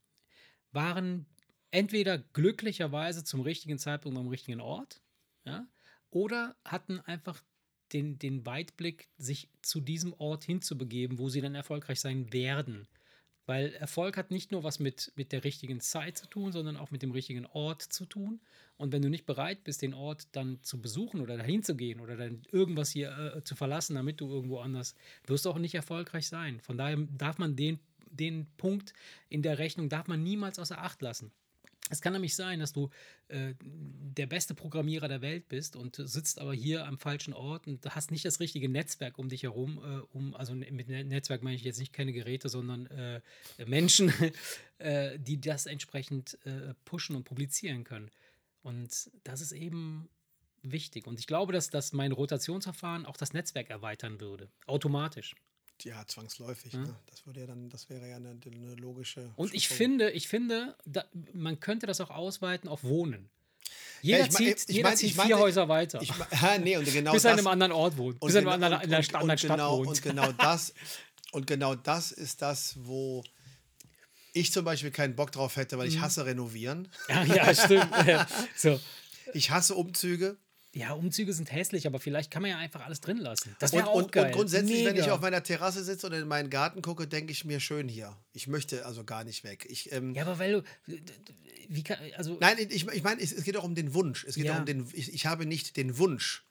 waren entweder glücklicherweise zum richtigen Zeitpunkt am richtigen Ort, ja, oder hatten einfach den, den Weitblick, sich zu diesem Ort hinzubegeben, wo sie dann erfolgreich sein werden. Weil Erfolg hat nicht nur was mit, mit der richtigen Zeit zu tun, sondern auch mit dem richtigen Ort zu tun. Und wenn du nicht bereit bist, den Ort dann zu besuchen oder dahin zu gehen oder dann irgendwas hier äh, zu verlassen, damit du irgendwo anders, wirst du auch nicht erfolgreich sein. Von daher darf man den, den Punkt in der Rechnung, darf man niemals außer Acht lassen. Es kann nämlich sein, dass du äh, der beste Programmierer der Welt bist und sitzt aber hier am falschen Ort und hast nicht das richtige Netzwerk um dich herum, äh, um, also mit Ne- Netzwerk meine ich jetzt nicht keine Geräte, sondern äh, Menschen, [LAUGHS] äh, die das entsprechend äh, pushen und publizieren können. Und das ist eben wichtig. Und ich glaube, dass, dass mein Rotationsverfahren auch das Netzwerk erweitern würde. Automatisch. Ja, zwangsläufig. Ne? Das würde ja dann, das wäre ja eine, eine logische. Und ich finde, ich finde, da, man könnte das auch ausweiten auf Wohnen. Jeder ich mein- zieht, ich jeder mein- zieht ich vier meinte- Häuser weiter. Ich, me- ja, nee, und genau [LAUGHS] bis er in einem anderen Ort wohnt. Bis er in, genau- einer anderen Stadt genau, wohnt. Und genau das, und genau das ist das, wo ich zum Beispiel keinen Bock drauf hätte, Mhm. weil ich hasse renovieren. [LAUGHS] ja, ja, stimmt. [LAUGHS] so. Ich hasse Umzüge. Ja, Umzüge sind hässlich, aber vielleicht kann man ja einfach alles drin lassen. Das wäre auch und, geil. und grundsätzlich, wenn ich Mega. auf meiner Terrasse sitze und in meinen Garten gucke, denke ich mir schön hier. Ich möchte also gar nicht weg. Ich, ähm, Ja, aber weil du. Wie kann, also, Nein, ich, ich meine, es, geht auch um den Wunsch. Es geht Ja. auch um den. Ich, ich habe nicht den Wunsch.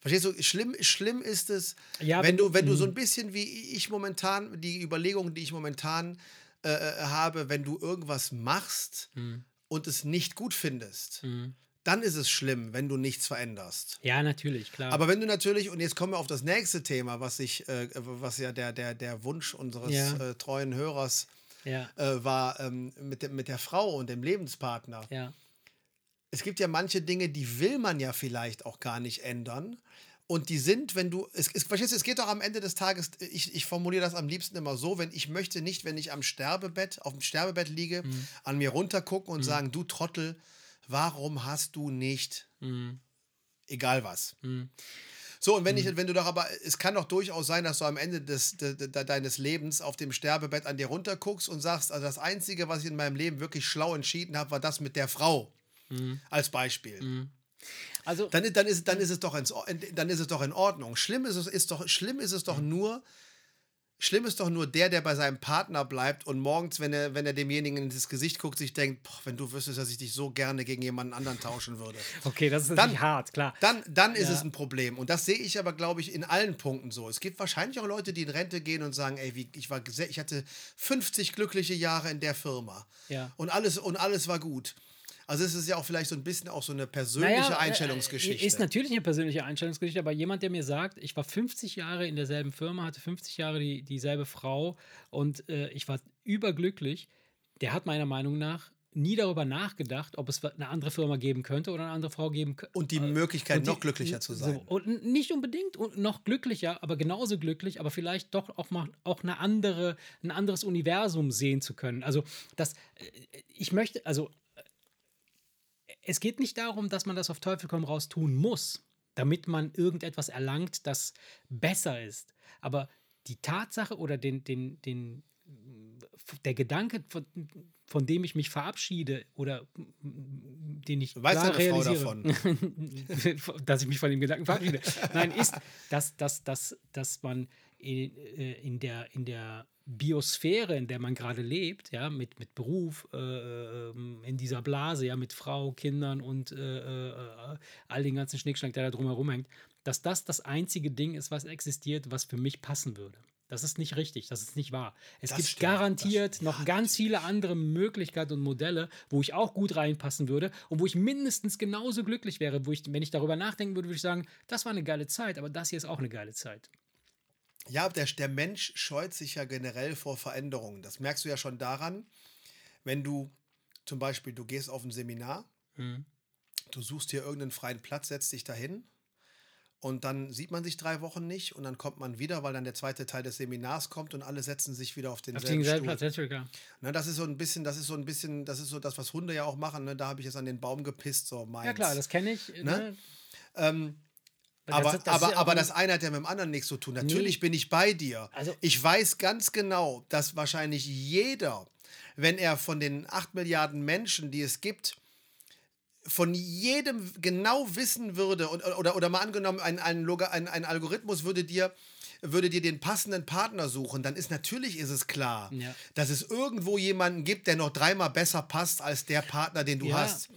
Verstehst du? Schlimm, schlimm ist es, Ja, wenn du, wenn du so ein bisschen wie ich momentan, die Überlegungen, die ich momentan äh, äh, habe, wenn du irgendwas machst Hm. und es nicht gut findest, dann ist es schlimm, wenn du nichts veränderst. ja, natürlich, klar. Aber wenn du natürlich, und jetzt kommen wir auf das nächste Thema, was ich, äh, was ja der, der, der Wunsch unseres Ja. äh, treuen Hörers ja, äh, war, ähm, mit, der, mit der Frau und dem Lebenspartner ja. es gibt ja manche Dinge, die will man ja vielleicht auch gar nicht ändern. Und die sind, wenn du, es, es, verstehst du, es geht doch am Ende des Tages, ich, ich formuliere das am liebsten immer so, wenn ich möchte nicht, wenn ich am Sterbebett, auf dem Sterbebett liege, an mir runtergucken und sagen, du Trottel, warum hast du nicht, egal was. So, und wenn, ich, wenn du doch aber, es kann doch durchaus sein, dass du am Ende des, de, de, deines Lebens auf dem Sterbebett an dir runterguckst und sagst, also das Einzige, was ich in meinem Leben wirklich schlau entschieden habe, war das mit der Frau. Als Beispiel. Also, Dann, dann, ist, dann, ist es doch ins, dann ist es doch in Ordnung. Schlimm ist es, ist doch, schlimm ist es doch nur, schlimm ist doch nur der, der bei seinem Partner bleibt und morgens, wenn er, wenn er demjenigen ins Gesicht guckt, sich denkt, boah, wenn du wüsstest, dass ich dich so gerne gegen jemanden anderen tauschen würde. [LAUGHS] okay, das ist natürlich hart, klar. Dann, dann ist Ja. es ein Problem. Und das sehe ich aber, glaube ich, in allen Punkten so. Es gibt wahrscheinlich auch Leute, die in Rente gehen und sagen, ey, wie, ich, war, ich hatte 50 glückliche Jahre in der Firma. Ja. Und alles, und alles war gut. Also es ist ja auch vielleicht so ein bisschen auch so eine persönliche Naja, äh, Einstellungsgeschichte. Ist natürlich eine persönliche Einstellungsgeschichte, aber jemand, der mir sagt, ich war 50 Jahre in derselben Firma, hatte 50 Jahre die, dieselbe Frau und äh, ich war überglücklich, der hat meiner Meinung nach nie darüber nachgedacht, ob es eine andere Firma geben könnte oder eine andere Frau geben könnte. und die Möglichkeit, Und die- noch glücklicher zu sein. So, und nicht unbedingt und noch glücklicher, aber genauso glücklich, aber vielleicht doch auch mal auch eine andere, ein anderes Universum sehen zu können. Also das, äh, ich möchte, also äh, es geht nicht darum, dass man das auf Teufel komm raus tun muss, damit man irgendetwas erlangt, das besser ist. Aber die Tatsache oder den, den, den, der Gedanke, von, von dem ich mich verabschiede oder den ich Weiß klar realisiere, [LAUGHS] dass ich mich von dem Gedanken verabschiede. Nein, ist, dass, dass, dass, dass man in, äh, in, der, in der Biosphäre, in der man gerade lebt, ja, mit, mit Beruf, äh, ähm, in dieser Blase, ja, mit Frau, Kindern und äh, äh, all den ganzen Schnickschnack, der da drumherum hängt, dass das das einzige Ding ist, was existiert, was für mich passen würde. Das ist nicht richtig, das ist nicht wahr. Es Das gibt stimmt, garantiert noch ja, ganz viele andere Möglichkeiten und Modelle, wo ich auch gut reinpassen würde und wo ich mindestens genauso glücklich wäre, wo ich, wenn ich darüber nachdenken würde, würde ich sagen, das war eine geile Zeit, aber das hier ist auch eine geile Zeit. Ja, der, der Mensch scheut sich ja generell vor Veränderungen. Das merkst du ja schon daran, wenn du zum Beispiel, du gehst auf ein Seminar, Mhm. du suchst dir irgendeinen freien Platz, setzt dich dahin und dann sieht man sich drei Wochen nicht und dann kommt man wieder, weil dann der zweite Teil des Seminars kommt und alle setzen sich wieder auf Auf denselben den selben Stuhl. Platz, klar. Ne, das ist so ein bisschen, das ist so ein bisschen, das ist so das, was Hunde ja auch machen. Ne? Da habe ich jetzt an den Baum gepisst, so meins. Ja, klar, das kenne ich. Ne? Ähm, Das- aber, das- das aber, ja aber das eine hat ja mit dem anderen nichts zu tun. Natürlich bin ich bei dir. Also- ich weiß ganz genau, dass wahrscheinlich jeder, wenn er von den 8 Milliarden Menschen, die es gibt, von jedem genau wissen würde und, oder, oder mal angenommen, ein, ein, ein Algorithmus würde dir, würde dir den passenden Partner suchen, dann ist natürlich ist es klar, Ja. dass es irgendwo jemanden gibt, der noch dreimal besser passt als der Partner, den du Ja. hast.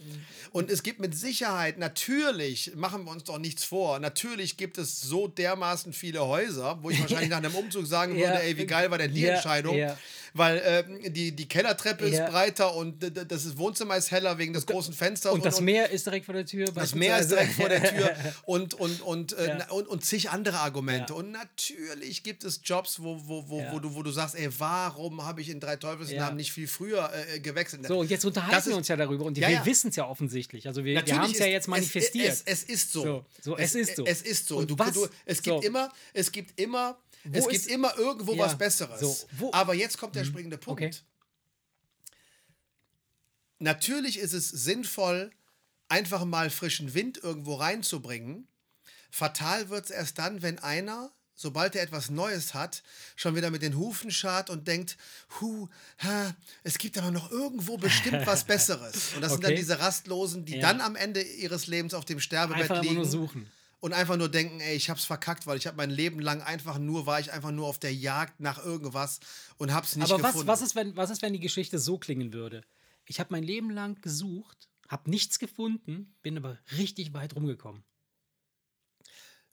Und es gibt mit Sicherheit, natürlich, machen wir uns doch nichts vor, natürlich gibt es so dermaßen viele Häuser, wo ich wahrscheinlich [LAUGHS] nach einem Umzug sagen Ja. würde, ey, wie geil war denn die Ja, Entscheidung? Weil ähm, die, die Kellertreppe Ja. ist breiter und das Wohnzimmer ist heller wegen des großen Fensters. Und das Meer ist direkt vor der Tür. das Meer ist direkt vor der Tür [LAUGHS] und, und, und, äh, Ja. und, und zig andere Argumente. Ja. Und natürlich gibt es Jobs, wo, wo, wo, wo, du, wo du sagst, ey, warum habe ich in drei Teufelsnamen nicht viel früher äh, gewechselt? So, und jetzt unterhalten Das wir uns ja darüber und wir wissen es ja offensichtlich. Also wir, wir haben es ja jetzt manifestiert. Es, es, es ist so. So, so, es ist so. Es ist so. Und du, was? Du, es So. gibt immer, es gibt immer, Wo es gibt immer irgendwo Ja, was Besseres. so, Mhm. Aber jetzt kommt der springende Punkt. okay. Natürlich ist es sinnvoll, einfach mal frischen Wind irgendwo reinzubringen. Fatal wird es erst dann, wenn einer, sobald er etwas Neues hat, schon wieder mit den Hufen schart und denkt, hu, ha, es gibt aber noch irgendwo bestimmt was [LAUGHS] Besseres. Und das sind dann Okay. diese Rastlosen, die Ja. dann am Ende ihres Lebens auf dem Sterbebett Einfach liegen nur suchen. Und einfach nur denken, ey, ich hab's verkackt, weil ich habe mein Leben lang einfach nur, war ich einfach nur auf der Jagd nach irgendwas und hab's nicht Aber was, gefunden. was, ist, wenn, was ist, wenn die Geschichte so klingen würde? Ich habe mein Leben lang gesucht, habe nichts gefunden, bin aber richtig weit rumgekommen.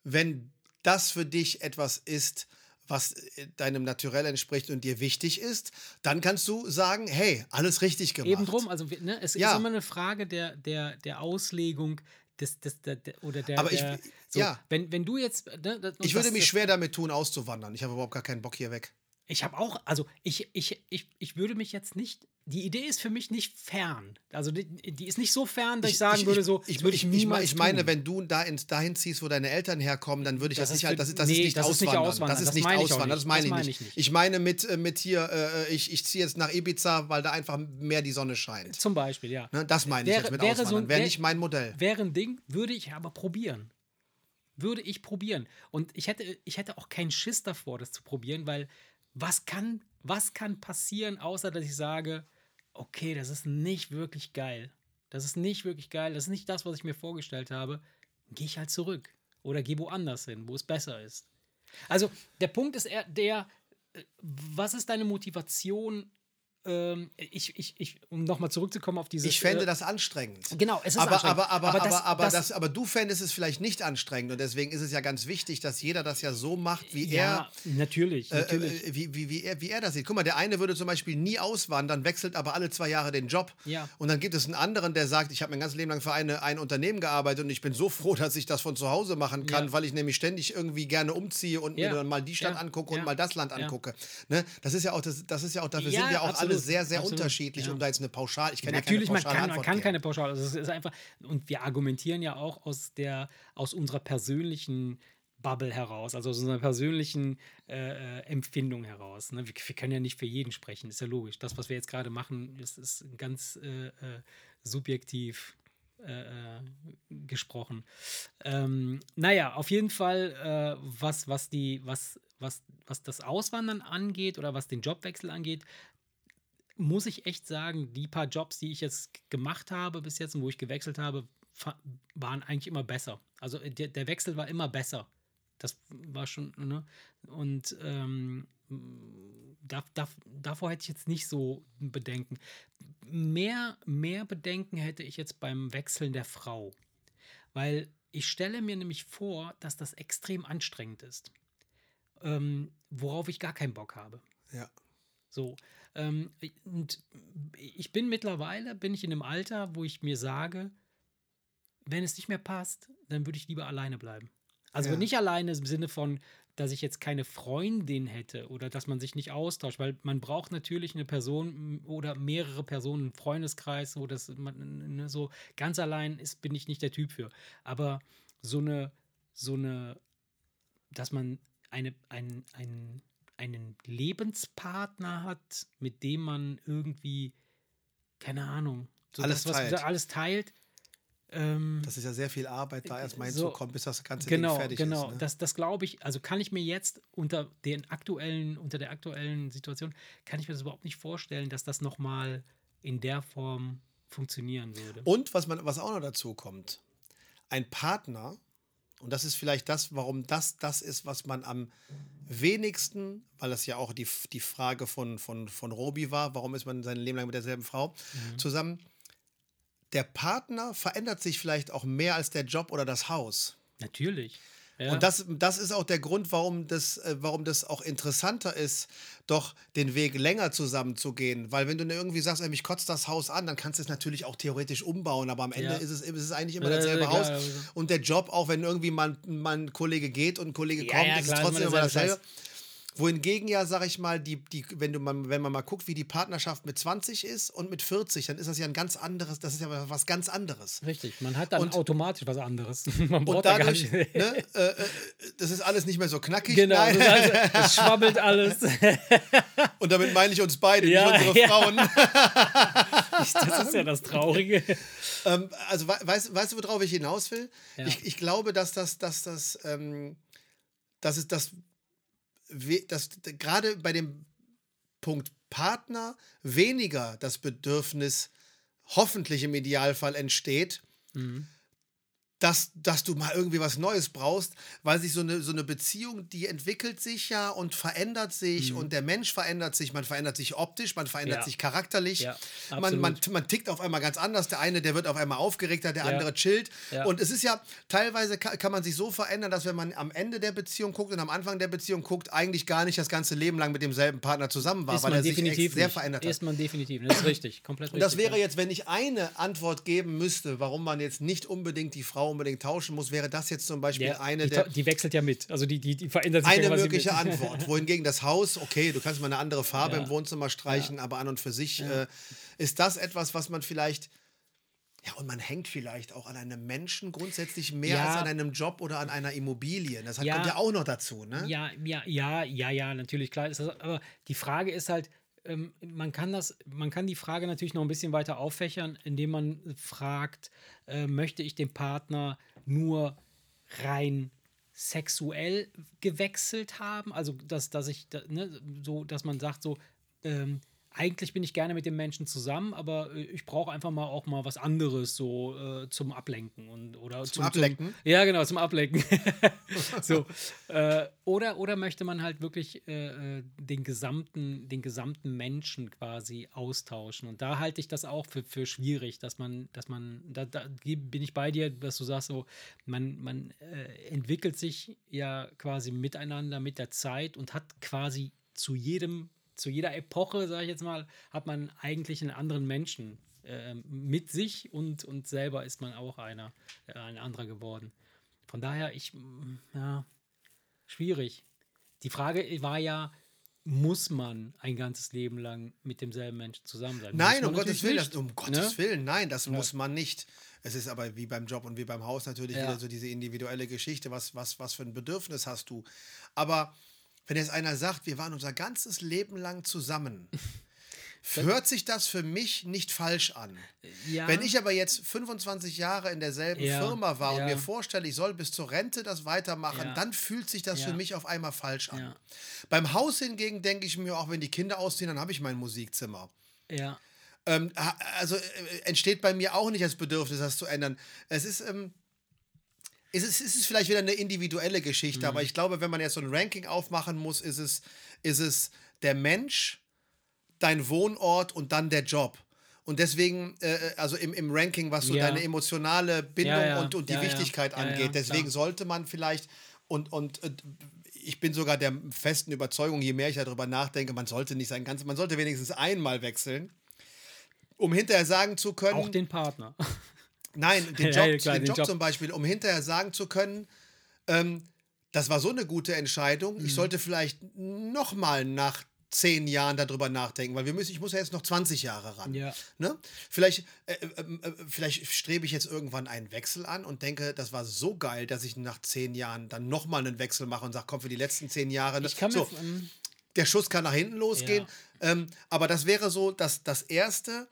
wenn das für dich etwas ist, was äh, deinem Naturell entspricht und dir wichtig ist, dann kannst du sagen, hey, alles richtig gemacht. Eben drum, also ne, es Ja. ist immer eine Frage der, der, der Auslegung des, der, der, oder der. Aber ich- der, so, ja. Wenn, wenn du jetzt. Ne, das- Ich würde das- mich das- schwer damit tun, auszuwandern. Ich habe überhaupt gar keinen Bock hier weg. Ich habe auch, also ich, ich, ich, ich würde mich jetzt nicht, die Idee ist für mich nicht fern. Also die, die ist nicht so fern, dass ich, sagen würde, so, ich, würde ich, ich, ich, niemals ich meine, tun. wenn du da ins, dahin ziehst, wo deine Eltern herkommen, dann würde ich das, Das nicht, für- das, das nee, ist nicht das ist nicht auswandern. auswandern. Das ist nicht ich auswandern. Das meine ich nicht. ich nicht. Ich meine mit, äh, mit hier, äh, ich, ich ziehe jetzt nach Ibiza, weil da einfach mehr die Sonne scheint. Zum Beispiel, ja. Ne, das meine ich Wäre- jetzt mit wäre so Auswandern. ein- Wäre wär- nicht mein Modell. Wäre ein Ding, würde ich aber probieren. Würde ich probieren. Und ich hätte, ich hätte auch keinen Schiss davor, das zu probieren, weil was kann, was kann passieren, außer dass ich sage, okay, das ist nicht wirklich geil. Das ist nicht wirklich geil. Das ist nicht das, was ich mir vorgestellt habe. Gehe ich halt zurück. Oder gehe woanders hin, wo es besser ist. Also, der Punkt ist eher der, äh, was ist deine Motivation? Ähm, ich, ich, ich, um nochmal zurückzukommen auf dieses. Ich fände äh, das anstrengend. Genau, es ist aber, anstrengend. aber, aber, Aber aber, das- aber, das- das, aber du fändest es vielleicht nicht anstrengend und deswegen ist es ja ganz wichtig, dass jeder das ja so macht, wie ja, natürlich, er, äh, natürlich. äh, wie, wie, wie, er, wie er das sieht. Guck mal, der eine würde zum Beispiel nie auswandern, wechselt aber alle zwei Jahre den Job. Ja. Und dann gibt es einen anderen, der sagt, ich habe mein ganzes Leben lang für eine, ein Unternehmen gearbeitet und ich bin so froh, [LAUGHS] dass ich das von zu Hause machen kann, Ja. weil ich nämlich ständig irgendwie gerne umziehe und Ja. mir dann mal die Stadt Ja. angucke und Ja. mal das Land Ja. angucke. Ne? Das ist ja auch, das, das ist ja auch, dafür Ja, sind wir auch absolut. Alle sehr, sehr Absolut. unterschiedlich, Ja. um da jetzt eine Pauschal, ich kann Natürlich, ja man keine pauschale kann, man kann keine Pauschale. Also es ist einfach, und wir argumentieren ja auch aus der, aus unserer persönlichen Bubble heraus, also aus unserer persönlichen äh, äh, Empfindung heraus. Ne? Wir, wir können ja nicht für jeden sprechen, ist ja logisch. Das, was wir jetzt gerade machen, ist, ist ganz äh, äh, subjektiv äh, äh, gesprochen. Ähm, naja, auf jeden Fall, was, was, die, was, was, was das Auswandern angeht oder was den Jobwechsel angeht, muss ich echt sagen, die paar Jobs, die ich jetzt gemacht habe bis jetzt und wo ich gewechselt habe, waren eigentlich immer besser. Also äh, der, der Wechsel war immer besser. Das war schon, ne? Und ähm, da, da, davor hätte ich jetzt nicht so Bedenken. Mehr, mehr Bedenken hätte ich jetzt beim Wechseln der Frau. Weil ich stelle mir nämlich vor, dass das extrem anstrengend ist. Ähm, worauf ich gar keinen Bock habe. Ja. So. Ähm, und ich bin mittlerweile, bin ich in einem Alter, wo ich mir sage, wenn es nicht mehr passt, dann würde ich lieber alleine bleiben. Also Ja. nicht alleine im Sinne von, dass ich jetzt keine Freundin hätte oder dass man sich nicht austauscht, weil man braucht natürlich eine Person oder mehrere Personen, einen Freundeskreis, wo das man, ne, so ganz allein ist, bin ich nicht der Typ für. Aber so eine, so eine, dass man eine, ein, ein, einen Lebenspartner hat, mit dem man irgendwie, keine Ahnung, so Alles das, was teilt. alles teilt. Ähm, Das ist ja sehr viel Arbeit, da erstmal So. hinzukommen, bis das ganze genau, Ding fertig genau. ist. Ne? Das, das glaube ich, also kann ich mir jetzt unter den aktuellen, unter der aktuellen Situation, kann ich mir das überhaupt nicht vorstellen, dass das nochmal in der Form funktionieren würde. Und was, man, was auch noch dazu kommt, ein Partner, und das ist vielleicht das, warum das das ist, was man am wenigsten, weil das ja auch die, die Frage von, von, von Robi war, warum ist man sein Leben lang mit derselben Frau zusammen, der Partner verändert sich vielleicht auch mehr als der Job oder das Haus. Natürlich. Ja. Und das, das ist auch der Grund, warum das, äh, warum das auch interessanter ist, doch den Weg länger zusammen zu gehen. Weil wenn du irgendwie sagst, ey, mich kotzt das Haus an, dann kannst du es natürlich auch theoretisch umbauen, aber am Ende Ja. ist, es, ist es eigentlich immer Ja, dasselbe Haus. also. Und der Job, auch wenn irgendwie mal, mal ein Kollege geht und ein Kollege kommt, ist es trotzdem immer dasselbe. Wohingegen ja, sag ich mal, die, die, wenn, du mal, wenn man mal guckt, wie die Partnerschaft mit 20 ist und mit 40, dann ist das ja ein ganz anderes, das ist ja was ganz anderes. Richtig, man hat dann Und- automatisch was anderes. [LAUGHS] Man braucht Und da dadurch, nicht. ne, äh, äh, das ist alles nicht mehr so knackig. Genau, heißt, es [LAUGHS] schwabbelt alles. [LAUGHS] Und damit meine ich uns beide, Ja, nicht unsere ja. Frauen. Das ist ja das Traurige. ähm, also we weißt, weißt du, worauf ich hinaus will? Ja. Ich, ich glaube, dass das, dass das, ähm, dass es das, we- dass gerade bei dem Punkt Partner weniger das Bedürfnis hoffentlich im Idealfall entsteht, Mhm. Dass, dass du mal irgendwie was Neues brauchst, weil sich so eine, so eine Beziehung, die entwickelt sich ja und verändert sich und der Mensch verändert sich, man verändert sich optisch, man verändert Mhm. Ja. sich charakterlich, Ja, man, man, man tickt auf einmal ganz anders, der eine, der wird auf einmal aufgeregter, der Ja. andere chillt und es ist ja, teilweise kann, kann man sich so verändern, dass wenn man am Ende der Beziehung guckt und am Anfang der Beziehung guckt, eigentlich gar nicht das ganze Leben lang mit demselben Partner zusammen war, Ist weil er sich sehr verändert hat. Ist man definitiv. Das ist [CLEARS THROAT] richtig. Komplett Und richtig. das wäre jetzt, wenn ich eine Antwort geben müsste, warum man jetzt nicht unbedingt die Frau unbedingt tauschen muss, wäre das jetzt zum Beispiel Ja, eine die, der die wechselt ja mit. Also die, die, die verändert sich eine ja mögliche mit. Antwort. [LAUGHS] Wohingegen das Haus, okay, du kannst mal eine andere Farbe Ja. im Wohnzimmer streichen, aber an und für sich äh, ist das etwas, was man vielleicht ja, und man hängt vielleicht auch an einem Menschen grundsätzlich mehr Ja. als an einem Job oder an einer Immobilie. Das hat, Ja. kommt ja auch noch dazu, ne? Ja, ja, ja, ja, ja, natürlich, klar das. Aber die Frage ist halt, ähm, man kann das, man kann die Frage natürlich noch ein bisschen weiter auffächern, indem man fragt, äh, möchte ich den Partner nur rein sexuell gewechselt haben? Also, dass, dass ich, ne, so, dass man sagt, so, ähm, eigentlich bin ich gerne mit dem Menschen zusammen, aber äh, ich brauche einfach mal auch mal was anderes so äh, zum Ablenken und oder zum, Ablenken? ja, genau, zum Ablenken. [LAUGHS] so. Äh, oder, oder möchte man halt wirklich äh, äh, den, gesamten, den gesamten Menschen quasi austauschen? Und da halte ich das auch für, für schwierig, dass man, dass man, da, da bin ich bei dir, dass du sagst, so, man, man äh, entwickelt sich ja quasi miteinander mit der Zeit und hat quasi zu jedem, zu jeder Epoche, sage ich jetzt mal, hat man eigentlich einen anderen Menschen äh, mit sich und, und selber ist man auch einer, äh, ein anderer geworden. Von daher, ich, mm, ja, schwierig. Die Frage war ja, muss man ein ganzes Leben lang mit demselben Menschen zusammen sein? Nein, um Gottes Willen, das, um Gottes ne? Willen, nein, das muss man nicht. Es ist aber wie beim Job und wie beim Haus natürlich Ja. wieder so diese individuelle Geschichte, was, was, was für ein Bedürfnis hast du. Aber wenn jetzt einer sagt, wir waren unser ganzes Leben lang zusammen, [LAUGHS] hört sich das für mich nicht falsch an. Ja, Wenn ich aber jetzt 25 Jahre in derselben Ja, Firma war und ja. mir vorstelle, ich soll bis zur Rente das weitermachen, dann fühlt sich das für mich auf einmal falsch an. Beim Haus hingegen denke ich mir, auch wenn die Kinder ausziehen, dann habe ich mein Musikzimmer. ja, Ähm, also äh, entsteht bei mir auch nicht das Bedürfnis, das zu ändern. Es ist, ähm, es ist, es ist vielleicht wieder eine individuelle Geschichte, Mhm. aber ich glaube, wenn man jetzt so ein Ranking aufmachen muss, ist es, ist es der Mensch, dein Wohnort und dann der Job. Und deswegen, äh, also im, im Ranking, was so Ja. deine emotionale Bindung Ja, ja. und, und die. Wichtigkeit angeht. Deswegen sollte man vielleicht, und, und äh, ich bin sogar der festen Überzeugung, je mehr ich darüber nachdenke, man sollte nicht sein ganzes, man sollte wenigstens einmal wechseln, um hinterher sagen zu können. Auch den Partner. Nein, [LAUGHS] den Job, ja, klar, den, Job, Job, zum Beispiel, um hinterher sagen zu können, ähm, das war so eine gute Entscheidung. Mhm. Ich sollte vielleicht nochmal nach zehn Jahren darüber nachdenken, weil wir müssen, ich muss ja jetzt noch 20 Jahre ran. Ja. Ne? Vielleicht, äh, äh, äh, vielleicht strebe ich jetzt irgendwann einen Wechsel an und denke, das war so geil, dass ich nach zehn Jahren dann nochmal einen Wechsel mache und sage, komm, für die letzten zehn Jahre. Ne? Ich kann so, mir, ähm, der Schuss kann nach hinten losgehen. Ja. Ähm, aber das wäre so das, das Erste,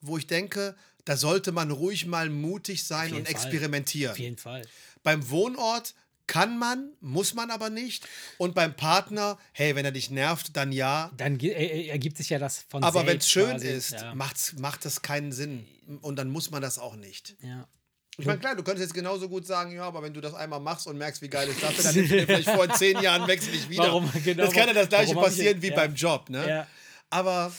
wo ich denke, da sollte man ruhig mal mutig sein und experimentieren. Auf jeden Fall. Beim Wohnort kann man, muss man aber nicht. Und beim Partner, hey, wenn er dich nervt, dann ja. Dann ergibt sich ja das von Aber wenn es schön quasi. ist, ja. macht das keinen Sinn. Und dann muss man das auch nicht. Ja. Ich meine, klar, du könntest jetzt genauso gut sagen, ja, aber wenn du das einmal machst und merkst, wie geil ist das, [LAUGHS] dann nimmst du vielleicht vor zehn Jahren wechsel ich wieder. Warum, genau, das kann ja das gleiche passieren ich, wie ja. beim Job, ne? Ja. Aber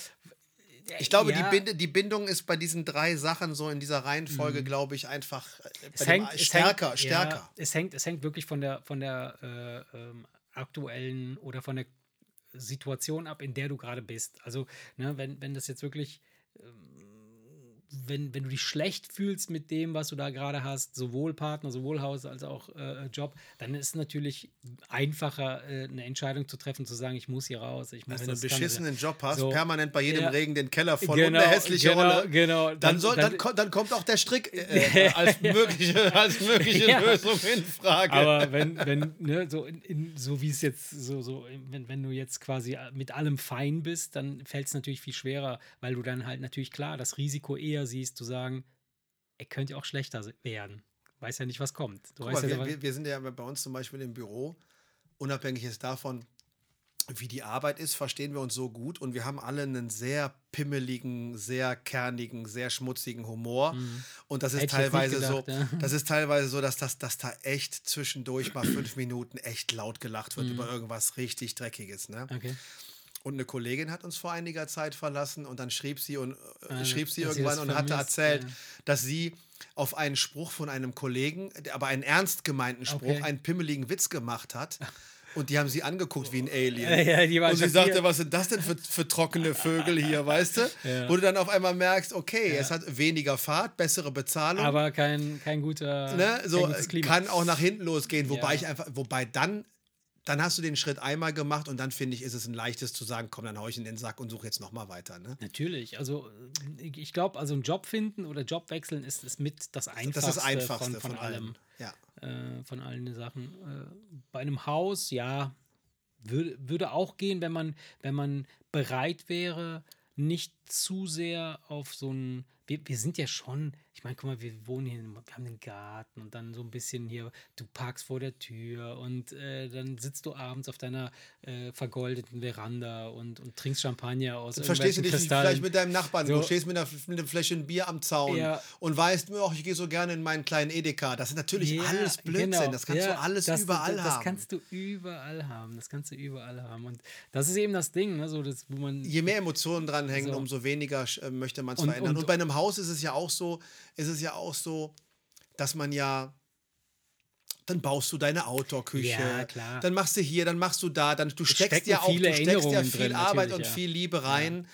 ich glaube, Ja. die, Bind die Bindung ist bei diesen drei Sachen so in dieser Reihenfolge, glaube ich, einfach äh, Es hängt, es stärker, hängt, stärker. Ja, es, hängt, es hängt wirklich von der, von der äh, ähm, aktuellen oder von der Situation ab, in der du gerade bist. Also, ne, wenn, wenn das jetzt wirklich, ähm, wenn, wenn du dich schlecht fühlst mit dem, was du da gerade hast, sowohl Partner, sowohl Haus als auch äh, Job, dann ist es natürlich einfacher, äh, eine Entscheidung zu treffen, zu sagen, ich muss hier raus. Ich muss Wenn du einen beschissenen Job hast, So. permanent bei jedem Ja. Regen den Keller voll und Genau, eine hässliche genau, Rolle, genau. dann, soll, dann, ko- dann kommt auch der Strick äh, [LAUGHS] als mögliche, als mögliche [LAUGHS] Ja. Lösung in Frage. Aber wenn, wenn, ne, so, in, in, so wie es jetzt, so, so, wenn, wenn du jetzt quasi mit allem fein bist, dann fällt es natürlich viel schwerer, weil du dann halt natürlich klar das Risiko eher siehst, zu sagen, er könnte auch schlechter werden. Weiß ja nicht, was kommt. Du Guck weißt mal, ja, wir, wir, wir sind ja bei uns zum Beispiel im Büro, unabhängig jetzt davon, wie die Arbeit ist, verstehen wir uns so gut und wir haben alle einen sehr pimmeligen, sehr kernigen, sehr schmutzigen Humor. Und das ist Mhm. Hätte teilweise nicht so, gedacht, ja. das ist teilweise so, dass, das, dass da echt zwischendurch mal fünf [CLEARS THROAT] Minuten echt laut gelacht Mhm. wird über irgendwas richtig Dreckiges. Ne? okay. Und eine Kollegin hat uns vor einiger Zeit verlassen und dann schrieb sie und äh, Ah, schrieb sie sie irgendwann das und hatte vermisst, erzählt, ja. dass sie auf einen Spruch von einem Kollegen, aber einen ernst gemeinten Spruch, Okay. einen pimmeligen Witz gemacht hat. [LAUGHS] Und die haben sie angeguckt wie ein Alien. Ja, waren und sie sagte, was sind das denn für, für trockene Vögel hier, weißt du? [LAUGHS] Ja. Wo du dann auf einmal merkst, okay, es hat weniger Fahrt, bessere Bezahlung. Aber kein, kein guter ne, so kein kann auch nach hinten losgehen. Wobei Ja. ich einfach, wobei dann, dann hast du den Schritt einmal gemacht und dann finde ich, ist es ein leichtes zu sagen, komm, dann hau ich in den Sack und suche jetzt nochmal weiter. Ne? Natürlich, also äh, ich glaube, also einen Job finden oder Job wechseln ist, ist mit das Einfachste, Das ist das Einfachste von, von, allem. Ja. äh, von allen Sachen. Äh, bei einem Haus, ja, würde, würde auch gehen, wenn man, wenn man bereit wäre, nicht zu sehr auf so ein. Wir, wir sind ja schon, ich meine, guck mal, wir wohnen hier, wir haben einen Garten und dann so ein bisschen hier, du parkst vor der Tür und äh, dann sitzt du abends auf deiner äh, vergoldeten Veranda und, und trinkst Champagner aus Dann verstehst du dich irgendwelchen vielleicht Kristallen. mit deinem Nachbarn. So. Du stehst mit einer, mit einer Fläche Bier am Zaun Ja. und weißt, oh, ich gehe so gerne in meinen kleinen Edeka. Das ist natürlich Ja, alles Blödsinn. genau. Das kannst Ja, du alles das, überall das, haben. Das kannst du überall haben. Das kannst du überall haben. Und das ist eben das Ding, ne? so das, wo man. Je mehr Emotionen dranhängen, So. umso weniger äh, möchte man es verändern. Und, und- bei einem Haus ist es ja auch so, ist es ja auch so, dass man ja dann baust du deine Outdoor-Küche, Ja, klar. dann machst du hier, dann machst du da, dann du steckst ja auch, du steckst ja viel drin, Arbeit und ja. viel Liebe rein.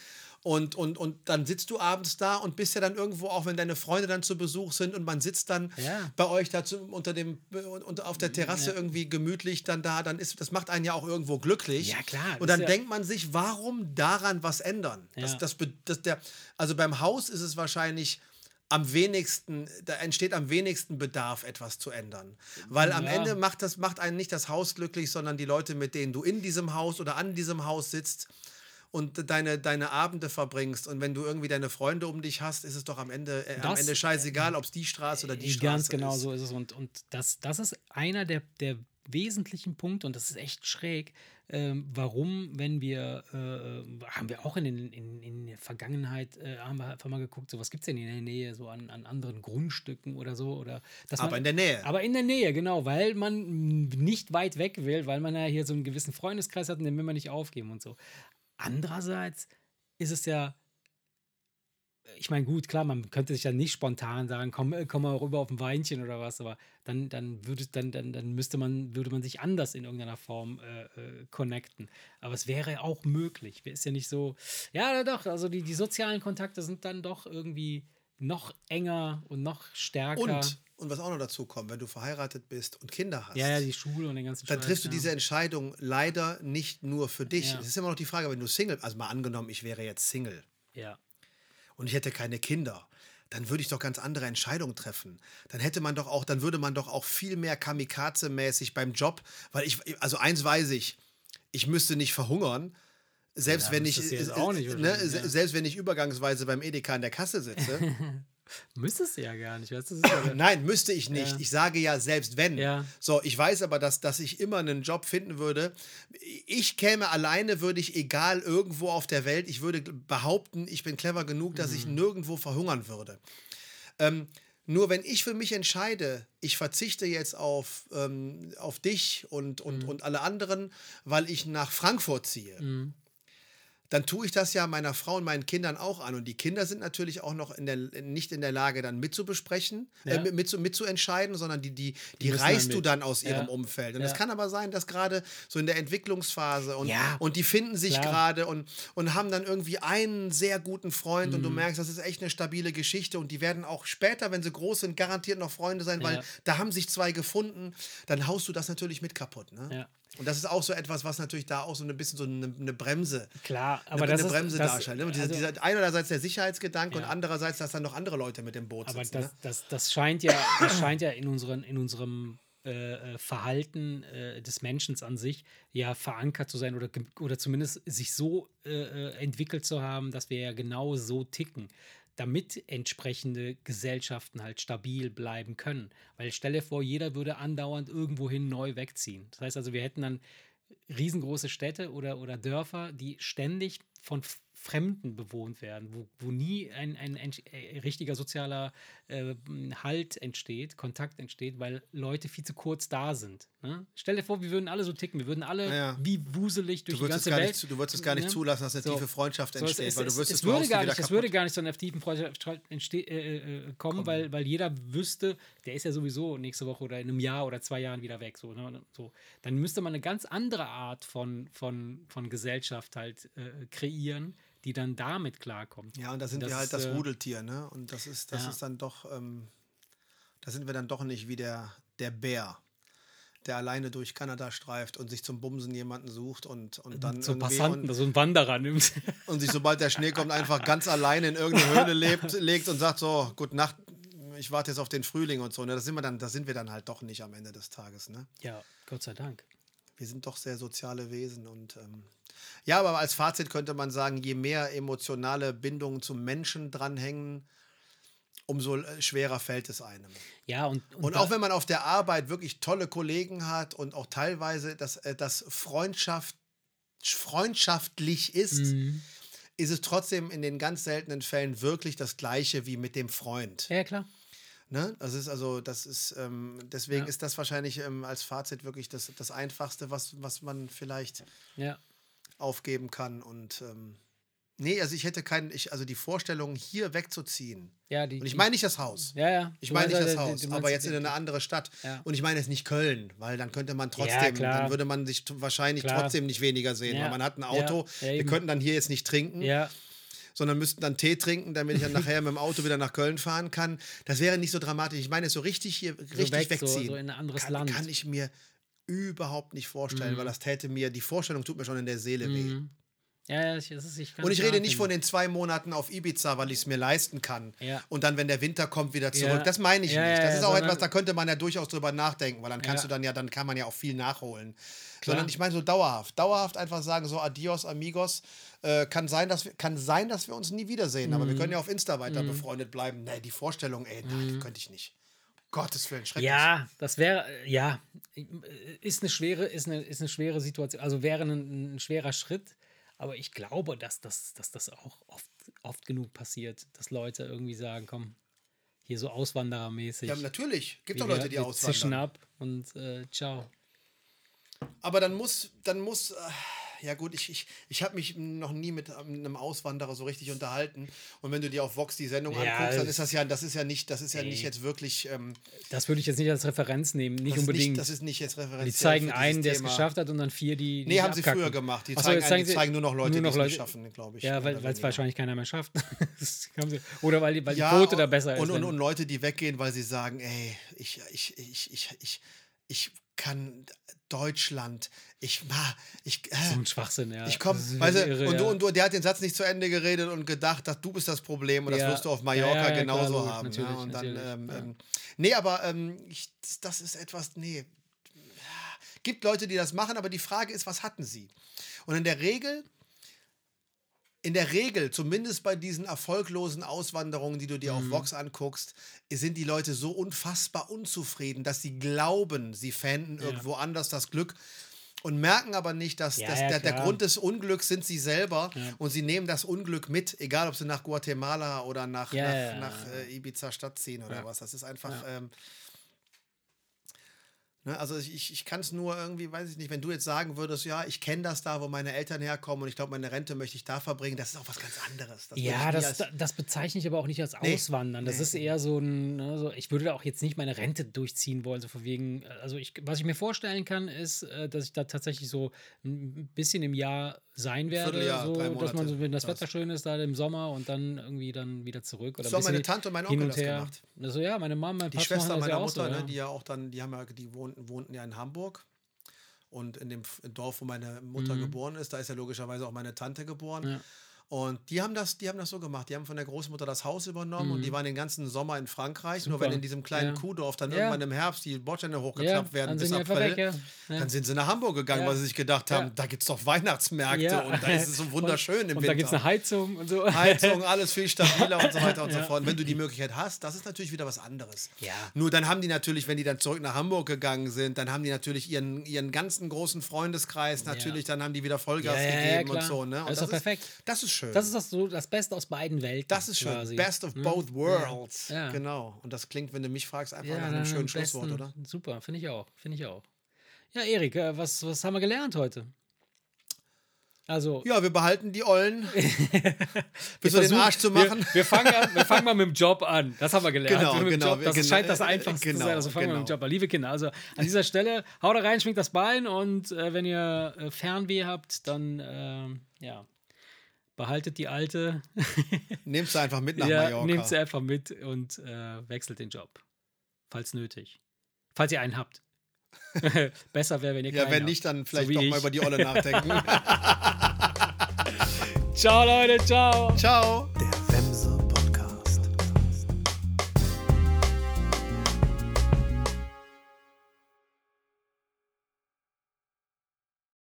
Und, und, und dann sitzt du abends da und bist ja dann irgendwo, auch wenn deine Freunde dann zu Besuch sind und man sitzt dann Ja. bei euch da zu, unter dem, und auf der Terrasse irgendwie gemütlich dann da, dann ist, das macht einen ja auch irgendwo glücklich. Ja, klar, Und dann ja- denkt man sich, warum daran was ändern? Das, Ja. das, das, der, also beim Haus ist es wahrscheinlich am wenigsten, da entsteht am wenigsten Bedarf, etwas zu ändern. Weil am Ja. Ende macht das macht einen nicht das Haus glücklich, sondern die Leute, mit denen du in diesem Haus oder an diesem Haus sitzt und deine, deine Abende verbringst. Und wenn du irgendwie deine Freunde um dich hast, ist es doch am Ende, äh, am Das- Ende scheißegal, ob es die Straße oder die Straße Ganz genau ist. so ist es. Und, und das, das ist einer der, der wesentlichen Punkte, und das ist echt schräg, ähm, warum, wenn wir, äh, haben wir auch in, den, in, in der Vergangenheit, äh, haben wir einfach mal geguckt, so was gibt es denn in der Nähe, so an, an anderen Grundstücken oder so. Oder, Aber man, in der Nähe. Aber in der Nähe, genau, weil man nicht weit weg will, weil man ja hier so einen gewissen Freundeskreis hat und den will man nicht aufgeben und so. Andererseits ist es ja ich meine, gut, klar, man könnte sich dann nicht spontan sagen, komm, äh, komm mal rüber auf ein Weinchen oder was, aber dann, dann würde dann, dann, dann müsste man, würde man sich anders in irgendeiner Form äh, äh, connecten. Aber es wäre auch möglich. Ist ja nicht so, ja, doch, also die, die sozialen Kontakte sind dann doch irgendwie noch enger und noch stärker. Und, und was auch noch dazu kommt, wenn du verheiratet bist und Kinder hast. Ja, ja, die Schule und den ganzen Dann Scheiß, triffst du ja. diese Entscheidung leider nicht nur für dich. Ja. Es ist immer noch die Frage, wenn du Single, also mal angenommen, ich wäre jetzt Single Ja. Und ich hätte keine Kinder, dann würde ich doch ganz andere Entscheidungen treffen. Dann hätte man doch auch, dann würde man doch auch viel mehr Kamikaze-mäßig beim Job, weil ich, also eins weiß ich, ich müsste nicht verhungern, selbst Ja, wenn ich, auch nicht ne, ja. selbst wenn ich übergangsweise beim Edeka in der Kasse sitze. [LAUGHS] Müsstest du ja gar nicht, weißt ja, [COUGHS] Nein, müsste ich nicht. Ja. Ich sage ja selbst wenn. Ja. So, ich weiß aber, dass, dass ich immer einen Job finden würde. Ich käme alleine, würde ich egal irgendwo auf der Welt, ich würde behaupten, ich bin clever genug, dass Mhm. ich nirgendwo verhungern würde. Ähm, nur wenn ich für mich entscheide, ich verzichte jetzt auf, ähm, auf dich und, und, Mhm. und alle anderen, weil ich nach Frankfurt ziehe, dann tue ich das ja meiner Frau und meinen Kindern auch an. Und die Kinder sind natürlich auch noch in der, nicht in der Lage, dann mitzubesprechen, Ja. äh, mit, mit, mitzuentscheiden, sondern die, die, die, müssen reißt du dann aus Ja. ihrem Umfeld. Und es Ja. kann aber sein, dass gerade so in der Entwicklungsphase und, und die finden sich gerade und, und haben dann irgendwie einen sehr guten Freund Mhm. und du merkst, das ist echt eine stabile Geschichte und die werden auch später, wenn sie groß sind, garantiert noch Freunde sein, weil da haben sich zwei gefunden. Dann haust du das natürlich mit kaputt. Ne? Ja. Und das ist auch so etwas, was natürlich da auch so ein bisschen so eine, eine Bremse Klar, aber eine, das eine ist, Bremse das, darstellt. Ne? Also- dieser einerseits der Sicherheitsgedanke und Ja. andererseits, dass dann noch andere Leute mit dem Boot Aber sitzen. das, ne? das, das scheint ja, das scheint ja in, unseren, in unserem äh, äh, Verhalten äh, des Menschen an sich ja verankert zu sein oder, oder zumindest sich so äh, äh, entwickelt zu haben, dass wir ja genau so ticken, damit entsprechende Gesellschaften halt stabil bleiben können. Weil stell dir vor, jeder würde andauernd irgendwohin neu wegziehen. Das heißt also, wir hätten dann riesengroße Städte oder, oder Dörfer, die ständig von Fremden bewohnt werden, wo, wo nie ein, ein, ein äh, richtiger sozialer äh, Halt entsteht, Kontakt entsteht, weil Leute viel zu kurz da sind. Ne? Stell dir vor, wir würden alle so ticken, wir würden alle Ja. wie wuselig durch Du die es ganze Welt. nicht, du würdest es gar nicht ne? zulassen, dass eine So. tiefe Freundschaft So, entsteht, es, weil du es, wirst es, du würde gar nicht, es würde gar nicht zu einer tiefen Freundschaft entste äh, äh, kommen, weil, weil jeder wüsste, der ist ja sowieso nächste Woche oder in einem Jahr oder zwei Jahren wieder weg. So, ne? so. Dann müsste man eine ganz andere Art von, von, von Gesellschaft halt äh, kreieren, die dann damit klarkommt. Ja, und da sind Das wir halt das äh, Rudeltier, ne? Und das ist, das ja. ist dann doch, ähm, da sind wir dann doch nicht wie der, der Bär, der alleine durch Kanada streift und sich zum Bumsen jemanden sucht und, und dann so Passanten, und, so ein Wanderer nimmt. [LAUGHS] und sich, sobald der Schnee kommt, einfach ganz alleine in irgendeine Höhle lebt, legt und sagt so, gute Nacht, ich warte jetzt auf den Frühling und so. Ne? Das sind wir dann, das sind wir dann halt doch nicht am Ende des Tages, ne? ja, Gott sei Dank. Wir sind doch sehr soziale Wesen und ähm, ja, aber als Fazit könnte man sagen, je mehr emotionale Bindungen zum Menschen dranhängen, umso äh, schwerer fällt es einem. Ja, und, Und da- auch wenn man auf der Arbeit wirklich tolle Kollegen hat und auch teilweise das, äh, das Freundschaft, freundschaftlich ist, Mhm. ist es trotzdem in den ganz seltenen Fällen wirklich das Gleiche wie mit dem Freund. Ja, klar. Ne? Das ist also, das ist, ähm, deswegen Ja. ist das wahrscheinlich ähm, als Fazit wirklich das, das Einfachste, was, was man vielleicht Ja. aufgeben kann. Und ähm, nee, also ich hätte keinen, ich, also die Vorstellung, hier wegzuziehen. Ja, die, Und ich die- meine nicht das Haus. ja, ja. Ich meine nicht meinst, das äh, Haus, du aber jetzt in die- eine andere Stadt. Ja. Und ich meine jetzt nicht Köln, weil dann könnte man Ja, trotzdem, klar. dann würde man sich wahrscheinlich Klar. trotzdem nicht weniger sehen, Ja. weil man hat ein Auto. Ja, ja, wir könnten dann hier jetzt nicht trinken, Ja, sondern müssten dann Tee trinken, damit ich dann [LAUGHS] nachher mit dem Auto wieder nach Köln fahren kann. Das wäre nicht so dramatisch. Ich meine, so richtig hier richtig weg, so- wegziehen. so in ein anderes kann, Land. Kann ich mir überhaupt nicht vorstellen, Mhm. weil das täte mir, die Vorstellung tut mir schon in der Seele weh. Mhm. Ja, ich, ich Und ich rede nicht von den zwei Monaten auf Ibiza, weil ich es mir leisten kann. Ja. Und dann, wenn der Winter kommt, wieder zurück. Ja. Das meine ich Ja, nicht. Das ist auch etwas, da könnte man ja durchaus drüber nachdenken, weil dann kannst du dann ja, dann kann man ja auch viel nachholen. Klar. Sondern ich meine so dauerhaft. Dauerhaft einfach sagen, so adios, amigos. Äh, kann, sein, dass wir, kann sein, dass wir uns nie wiedersehen, aber wir Mhm. können ja auf Insta weiter befreundet bleiben. Nee, die Vorstellung, ey, nein, könnte ich nicht. Gottes Willen, schrecklich. Ja, das wäre, äh, ja, ist eine schwere, ist eine, ist eine schwere Situation, also wäre ein, ein schwerer Schritt, aber ich glaube, dass das, dass das auch oft, oft genug passiert, dass Leute irgendwie sagen, komm, hier so auswanderermäßig. Ja, natürlich. Gibt doch Leute, die wir zischen auswandern. ab und äh, ciao. Aber dann muss, dann muss, äh, ja gut, ich, ich, ich habe mich noch nie mit einem Auswanderer so richtig unterhalten. Und wenn du dir auf Vox die Sendung Ja, anguckst, dann ist das ja, das ist ja nicht, das ist ja nicht Nee. jetzt wirklich, ähm, Das würde ich jetzt nicht als Referenz nehmen, nicht das, ist unbedingt. nicht, das ist nicht jetzt Referenz. die zeigen einen, der es geschafft hat und dann vier, die. die Nee, haben sie abkacken. früher gemacht. Die so, zeigen, einen- zeigen die sie zeigen nur noch Leute, nur noch die es nicht schaffen, glaube ich. Ja, weil es wahrscheinlich keiner mehr schafft. [LAUGHS] Sie- Oder weil die, weil die Ja, Quote da besser ist. und, und, wenn- und Leute, die weggehen, weil sie sagen, ey, ich, ich, ich, ich, ich, ich kann Deutschland, ich, ma, ich, äh, so ein Schwachsinn, ja. ich komme, Das ist weißt du, irre, und, du, ja. und du, der hat den Satz nicht zu Ende geredet und gedacht, dass du bist das Problem und das Ja. wirst du auf Mallorca ja, klar, genauso logisch, haben. natürlich, und dann, natürlich, ähm, ähm, nee, aber ähm, ich, das ist etwas, nee. Gibt Leute, die das machen, aber die Frage ist, was hatten sie? Und in der Regel in der Regel, zumindest bei diesen erfolglosen Auswanderungen, die du dir Mhm. auf Vox anguckst, sind die Leute so unfassbar unzufrieden, dass sie glauben, sie fänden irgendwo anders das Glück und merken aber nicht, dass, Ja, dass ja, der, der. Grund des Unglücks sind sie selber Ja. und sie nehmen das Unglück mit, egal ob sie nach Guatemala oder nach, Ja, nach, ja, ja, nach ja. äh, Ibiza Stadt ziehen oder Ja. was. Das ist einfach. Ja. Ähm, Ne, also ich, ich, kann es nur irgendwie, weiß ich nicht, wenn du jetzt sagen würdest, ja, ich kenne das da, wo meine Eltern herkommen und ich glaube, meine Rente möchte ich da verbringen, das ist auch was ganz anderes. Das Ja, das, das bezeichne ich aber auch nicht als Nee, Auswandern. Das nee. ist eher so ein, ne, so, ich würde da auch jetzt nicht meine Rente durchziehen wollen, so von wegen, also ich, was ich mir vorstellen kann, ist, äh, dass ich da tatsächlich so ein bisschen im Jahr sein werde, so, dass man so, wenn das das. Wetter schön ist, da im Sommer und dann irgendwie dann wieder zurück. Oder So haben meine Tante und mein Onkel und das gemacht. Also ja, meine Mama, mein Die Papa Schwester meiner ja Mutter, so, ne, ja. die ja auch dann, die haben ja, die wohnten, wohnten ja in Hamburg. Und in dem Dorf, wo meine Mutter Mhm. geboren ist, da ist ja logischerweise auch meine Tante geboren. Ja. Und die haben das, die haben das so gemacht. Die haben von der Großmutter das Haus übernommen und die waren den ganzen Sommer in Frankreich. Nur Mhm. Super. wenn in diesem kleinen Ja. Kuhdorf dann Ja. irgendwann im Herbst die Bordsteine hochgeklappt werden dann bis April, weg, ja. Ja. dann sind sie nach Hamburg gegangen, Ja. weil sie sich gedacht haben, Ja. da gibt es doch Weihnachtsmärkte Ja. und da ist es so [LAUGHS] wunderschön und, im und Winter. da gibt es eine Heizung und so. Heizung, [LAUGHS] alles viel stabiler und so weiter und so Ja. fort. Und wenn du die Möglichkeit hast, das ist natürlich wieder was anderes. Ja. Nur dann haben die natürlich, wenn die dann zurück nach Hamburg gegangen sind, dann haben die natürlich ihren, ihren ganzen großen Freundeskreis, natürlich, dann haben die wieder Vollgas Ja, ja, ja, gegeben und so. Ne? Und Das ist doch perfekt. Das ist schön. Das ist das, so das Beste aus beiden Welten. Das ist schön. quasi. Best of Ne? both worlds. Ja. Genau. Und das klingt, wenn du mich fragst, einfach Ja, nach einem schönen am Schlusswort, besten. oder? Super, finde ich auch. Finde ich auch. Ja, Erik, äh, was, was haben wir gelernt heute? Also, Ja, wir behalten die Ollen. wir [LAUGHS] bis wir den versuchen- Arsch zu machen. Wir, wir, fangen, an- wir fangen mal mit dem Job an. Das haben wir gelernt. Genau, dem genau, Job, das genau, scheint das äh, Einfachste genau, zu sein. Also fangen wir mit dem genau. Job an. Liebe Kinder, also an dieser Stelle, haut da rein, schwingt das Bein und äh, wenn ihr äh, Fernweh habt, dann ähm, ja, behaltet die alte. [LAUGHS] Nehmt sie einfach mit nach ja, Mallorca. nehmt sie einfach mit und äh, wechselt den Job. Falls nötig. Falls ihr einen habt. [LAUGHS] Besser wäre, wenn ihr ja, keinen wenn habt. nicht, dann vielleicht wie doch ich. mal über die Olle nachdenken. [LAUGHS] Ciao, Leute, ciao. Ciao.